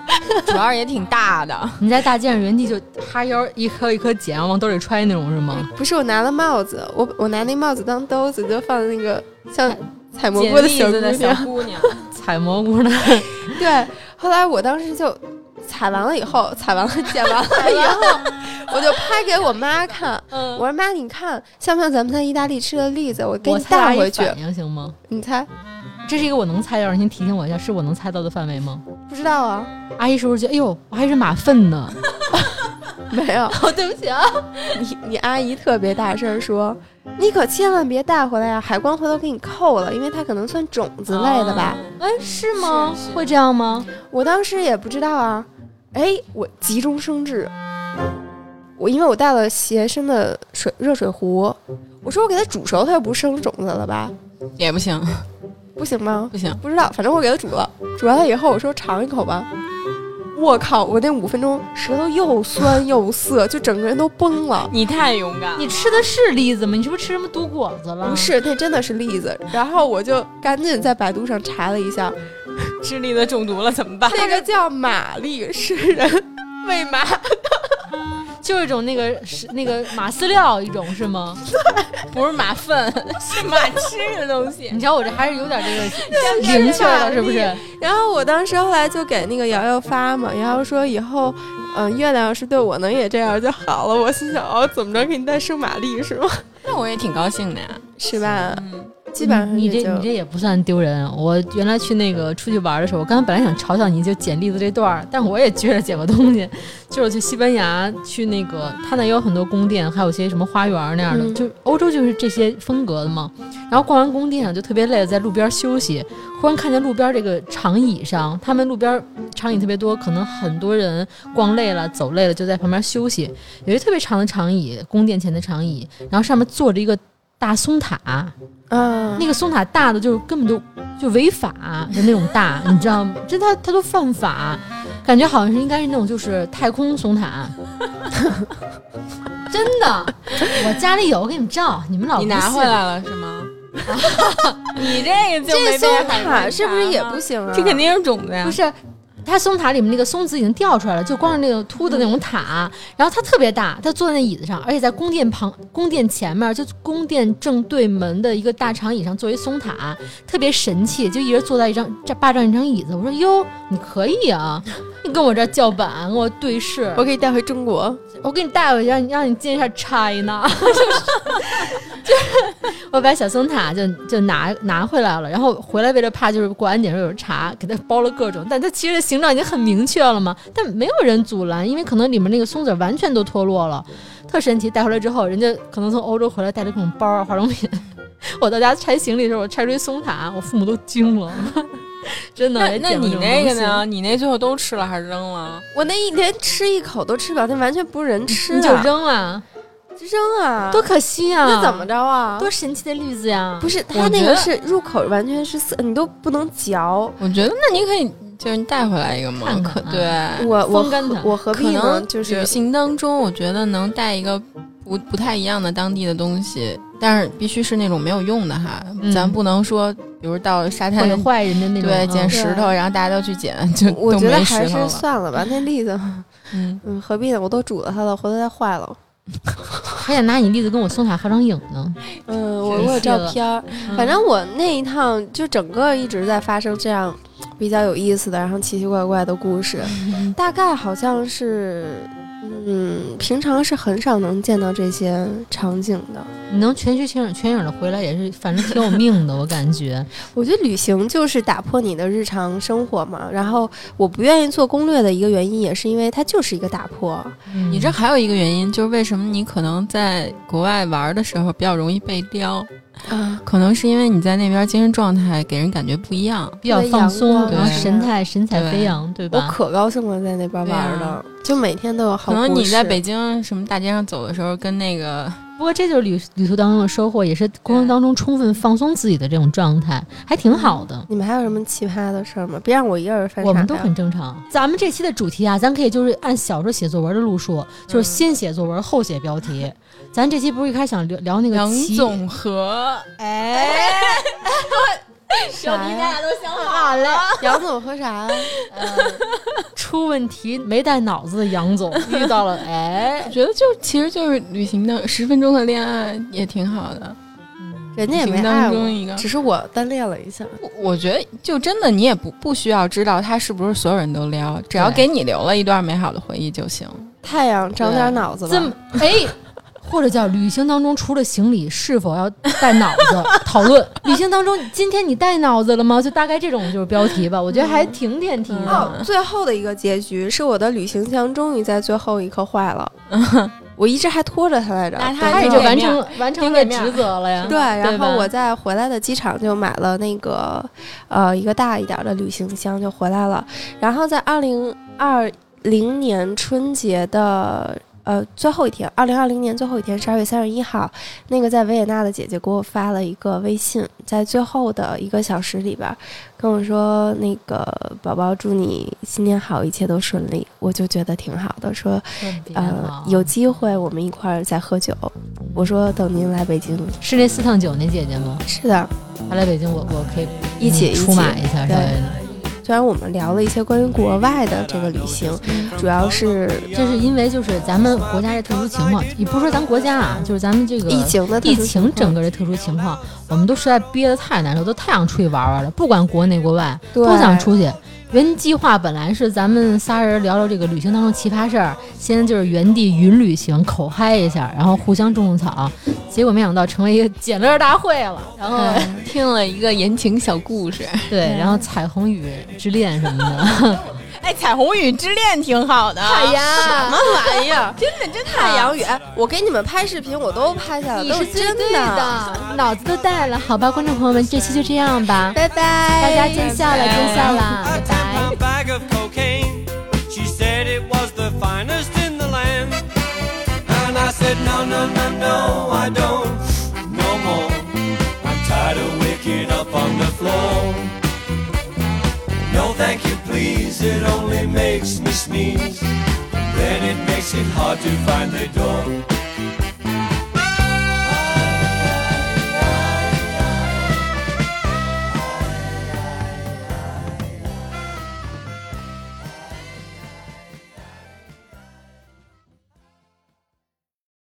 [laughs] 主要也挺大的。你在大街上原地就哈腰一颗一颗捡，往兜里揣那种是吗？不是我拿了帽子，我我拿那帽子当兜子，就放在那个像采蘑菇的小。姑娘，采蘑菇呢？[laughs] 对，后来我当时就采完了以后，采完了 [laughs] 剪完了以后，[laughs] 我就拍给我妈 [laughs] 看。嗯我说妈，你看像不像咱们在意大利吃的栗子？我给你带回去。反应行吗？你猜？这是一个我能猜到，您提醒我一下，是我能猜到的范围吗？不知道啊？阿姨是不是觉得，哎呦，我还是马粪呢？没有。哦，对不起啊，你你阿姨特别大声说：“你可千万别带回来呀、海关回头给你扣了，因为它可能算种子类的吧。哎，是吗？会这样吗？我当时也不知道啊，哎，我急中生智，我因为我带了携身的水热水壶，我说我给它煮熟，它就不生种子了吧？也不行，不行吗？不行。不知道，反正我给它煮了，煮完了以后，我说尝一口吧。我靠！我那五分钟舌头又酸又涩，就整个人都崩了。你太勇敢了，你吃的是栗子吗？你是不是吃什么毒果子了？不，是，那真的是栗子。然后我就赶紧在百度上查了一下，吃栗子中毒了怎么办？那个叫马丽，是人喂马。[laughs] 就是一种那个是那个马饲料一种是吗？不是马粪，[laughs] 是马吃的东西 [laughs] 你。瞧我这还是有点这个灵气儿的，是不是？然后我当时后来就给那个瑶瑶发嘛，瑶瑶说以后，嗯、月亮要是对我能也这样就好了。我心想，哦，怎么着给你带生玛丽是吗？那我也挺高兴的呀。是吧？嗯，基本上你这你这也不算丢人。我原来去那个出去玩的时候，我刚才本来想嘲笑你就捡栗子这段儿，但我也撅着捡过东西。就是去西班牙去那个，他那也有很多宫殿，还有些什么花园那样的，嗯就欧洲就是这些风格的嘛。然后逛完宫殿就特别累，在路边休息，忽然看见路边这个长椅上，他们路边长椅特别多，可能很多人逛累了、走累了就在旁边休息。有一特别长的长椅，宫殿前的长椅，然后上面坐着一个大松塔。啊，那个松塔大的就是根本就就违法的那种大，你知道吗？这他他都犯法，感觉好像是应该是那种就是太空松塔。[laughs] 真的，我家里有，我给你们照，你们老你拿回来了是吗？[laughs] 你这个就没这松塔是不是也不行啊？这肯定是种子呀。不是，他松塔里面那个松子已经掉出来了，就光是那个秃的那种塔，然后它特别大，它坐在那椅子上，而且在宫殿旁、宫殿前面，就宫殿正对门的一个大长椅上作为松塔，特别神气，就一人坐在一张这霸占一张椅子。我说哟，你可以啊，你跟我这叫板，跟我对视，我可以带回中国。我给你带回去，让你让你见一下 China，[laughs] 就是我把小松塔就就拿拿回来了，然后回来为了怕就是过安检时候有查，给它包了各种，但它其实形状已经很明确了嘛，但没有人阻拦，因为可能里面那个松子完全都脱落了，特神奇。带回来之后，人家可能从欧洲回来带了各种包啊化妆品，[laughs] 我到家拆行李的时候，我拆出一松塔，我父母都惊了，真的。那你那个呢？？你那最后都吃了还是扔了？我那一连吃一口都吃不了，那完全不是人吃你的，就扔了，扔啊！多可惜啊！那怎么着啊？多神奇的例子呀！不是，我它那个是入口完全是涩，你都不能嚼。我觉得那你可以就是你带回来一个嘛，看看啊可对。我我我何可必呢？能就是旅行当中，我觉得能带一个不不太一样的当地的东西，但是必须是那种没有用的哈，嗯咱不能说，比如到沙滩毁坏人的那种。对嗯捡石头，然后大家都去捡，就我觉得还是。算了吧。那栗子，嗯，嗯，何必呢？我都煮了它了，回头再坏了。还想拿你例子跟我送塔合张影呢。嗯，我我有照片反正我那一趟就整个一直在发生这样比较有意思的，然后奇奇怪怪的故事。大概好像是，嗯，平常是很少能见到这些场景的。你能全虚全影全影的回来，也是反正挺有命的，我感觉。[laughs] 我觉得旅行就是打破你的日常生活嘛。然后我不愿意做攻略的一个原因，也是因为它就是一个打破。你这还有一个原因，就是为什么你可能在国外玩的时候比较容易被撩，啊，可能是因为你在那边精神状态给人感觉不一样。比较放松，然后神态神采飞扬，对吧我？可高兴了，在那边玩了，啊就每天都有好可能你在北京什么大街上走的时候，跟那个不过这就是旅旅途当中的收获，也是过程当中充分放松自己的这种状态，还挺好的。你们还有什么奇葩的事儿吗？别让我一个人犯傻。我们都很正常。咱们这期的主题啊，咱可以就是按小时候写作文的路数，就是先写作文后写标题。咱这期不是一开始想聊聊那个杨总和哎，[laughs] 啥呀？都想好了。杨总和啥呀？出问题没带脑子的杨总 [laughs] 遇到了，哎我，觉得就其实就是旅行的十分钟的恋爱也挺好的，人家也没爱我，当中一个。只是我单恋了一下。我觉得就真的你也不不需要知道他是不是所有人都撩，只要给你留了一段美好的回忆就行。太阳长点脑子吧。这么哎。或者叫旅行当中除了行李是否要带脑子讨论？旅行当中今天你带脑子了吗？就大概这种就是标题吧，我觉得还挺点题的。哦，最后的一个结局是我的旅行箱终于在最后一刻坏了，[laughs] 我一直还拖着它来着。那它他也就完成完成了职责了呀。对，然后我在回来的机场就买了那个呃一个大一点的旅行箱就回来了，然后在二零二零年春节的。呃，最后一天，二零二零年最后一天，十二月三十一号，那个在维也纳的姐姐给我发了一个微信，在最后的一个小时里边，跟我说那个宝宝祝你新年好，一切都顺利，我就觉得挺好的，说呃有机会我们一块儿再喝酒，我说等您来北京，是那四趟酒那姐姐吗？是的，她来北京我，我可以一起出马一下之类的。虽然我们聊了一些关于国外的这个旅行，主要是这是因为就是咱们国家这特殊情况，也不是说咱国家啊，就是咱们这个疫情的疫情整个这特殊情况，我们都实在憋得太难受，都太想出去玩玩了，不管国内国外对都想出去。原计划本来是咱们仨人聊聊这个旅行当中奇葩事儿，先就是原地云旅行，口嗨一下，然后互相种种草，结果没想到成为一个捡乐大会了。然后、[laughs] 嗯听了一个言情小故事。对，然后彩虹雨之恋什么的，哎，彩虹与之恋挺好的。哎呀，什么玩意儿？[laughs] 真的真太阳雨，哎我给你们拍视频，我都拍下来了，你都是真的。的，脑子都带了。好吧，观众朋友们，这期就这样吧，拜拜，大家见笑了，见笑了，拜 I 拜 it only makes me sneeze. Then it makes it hard to find the door.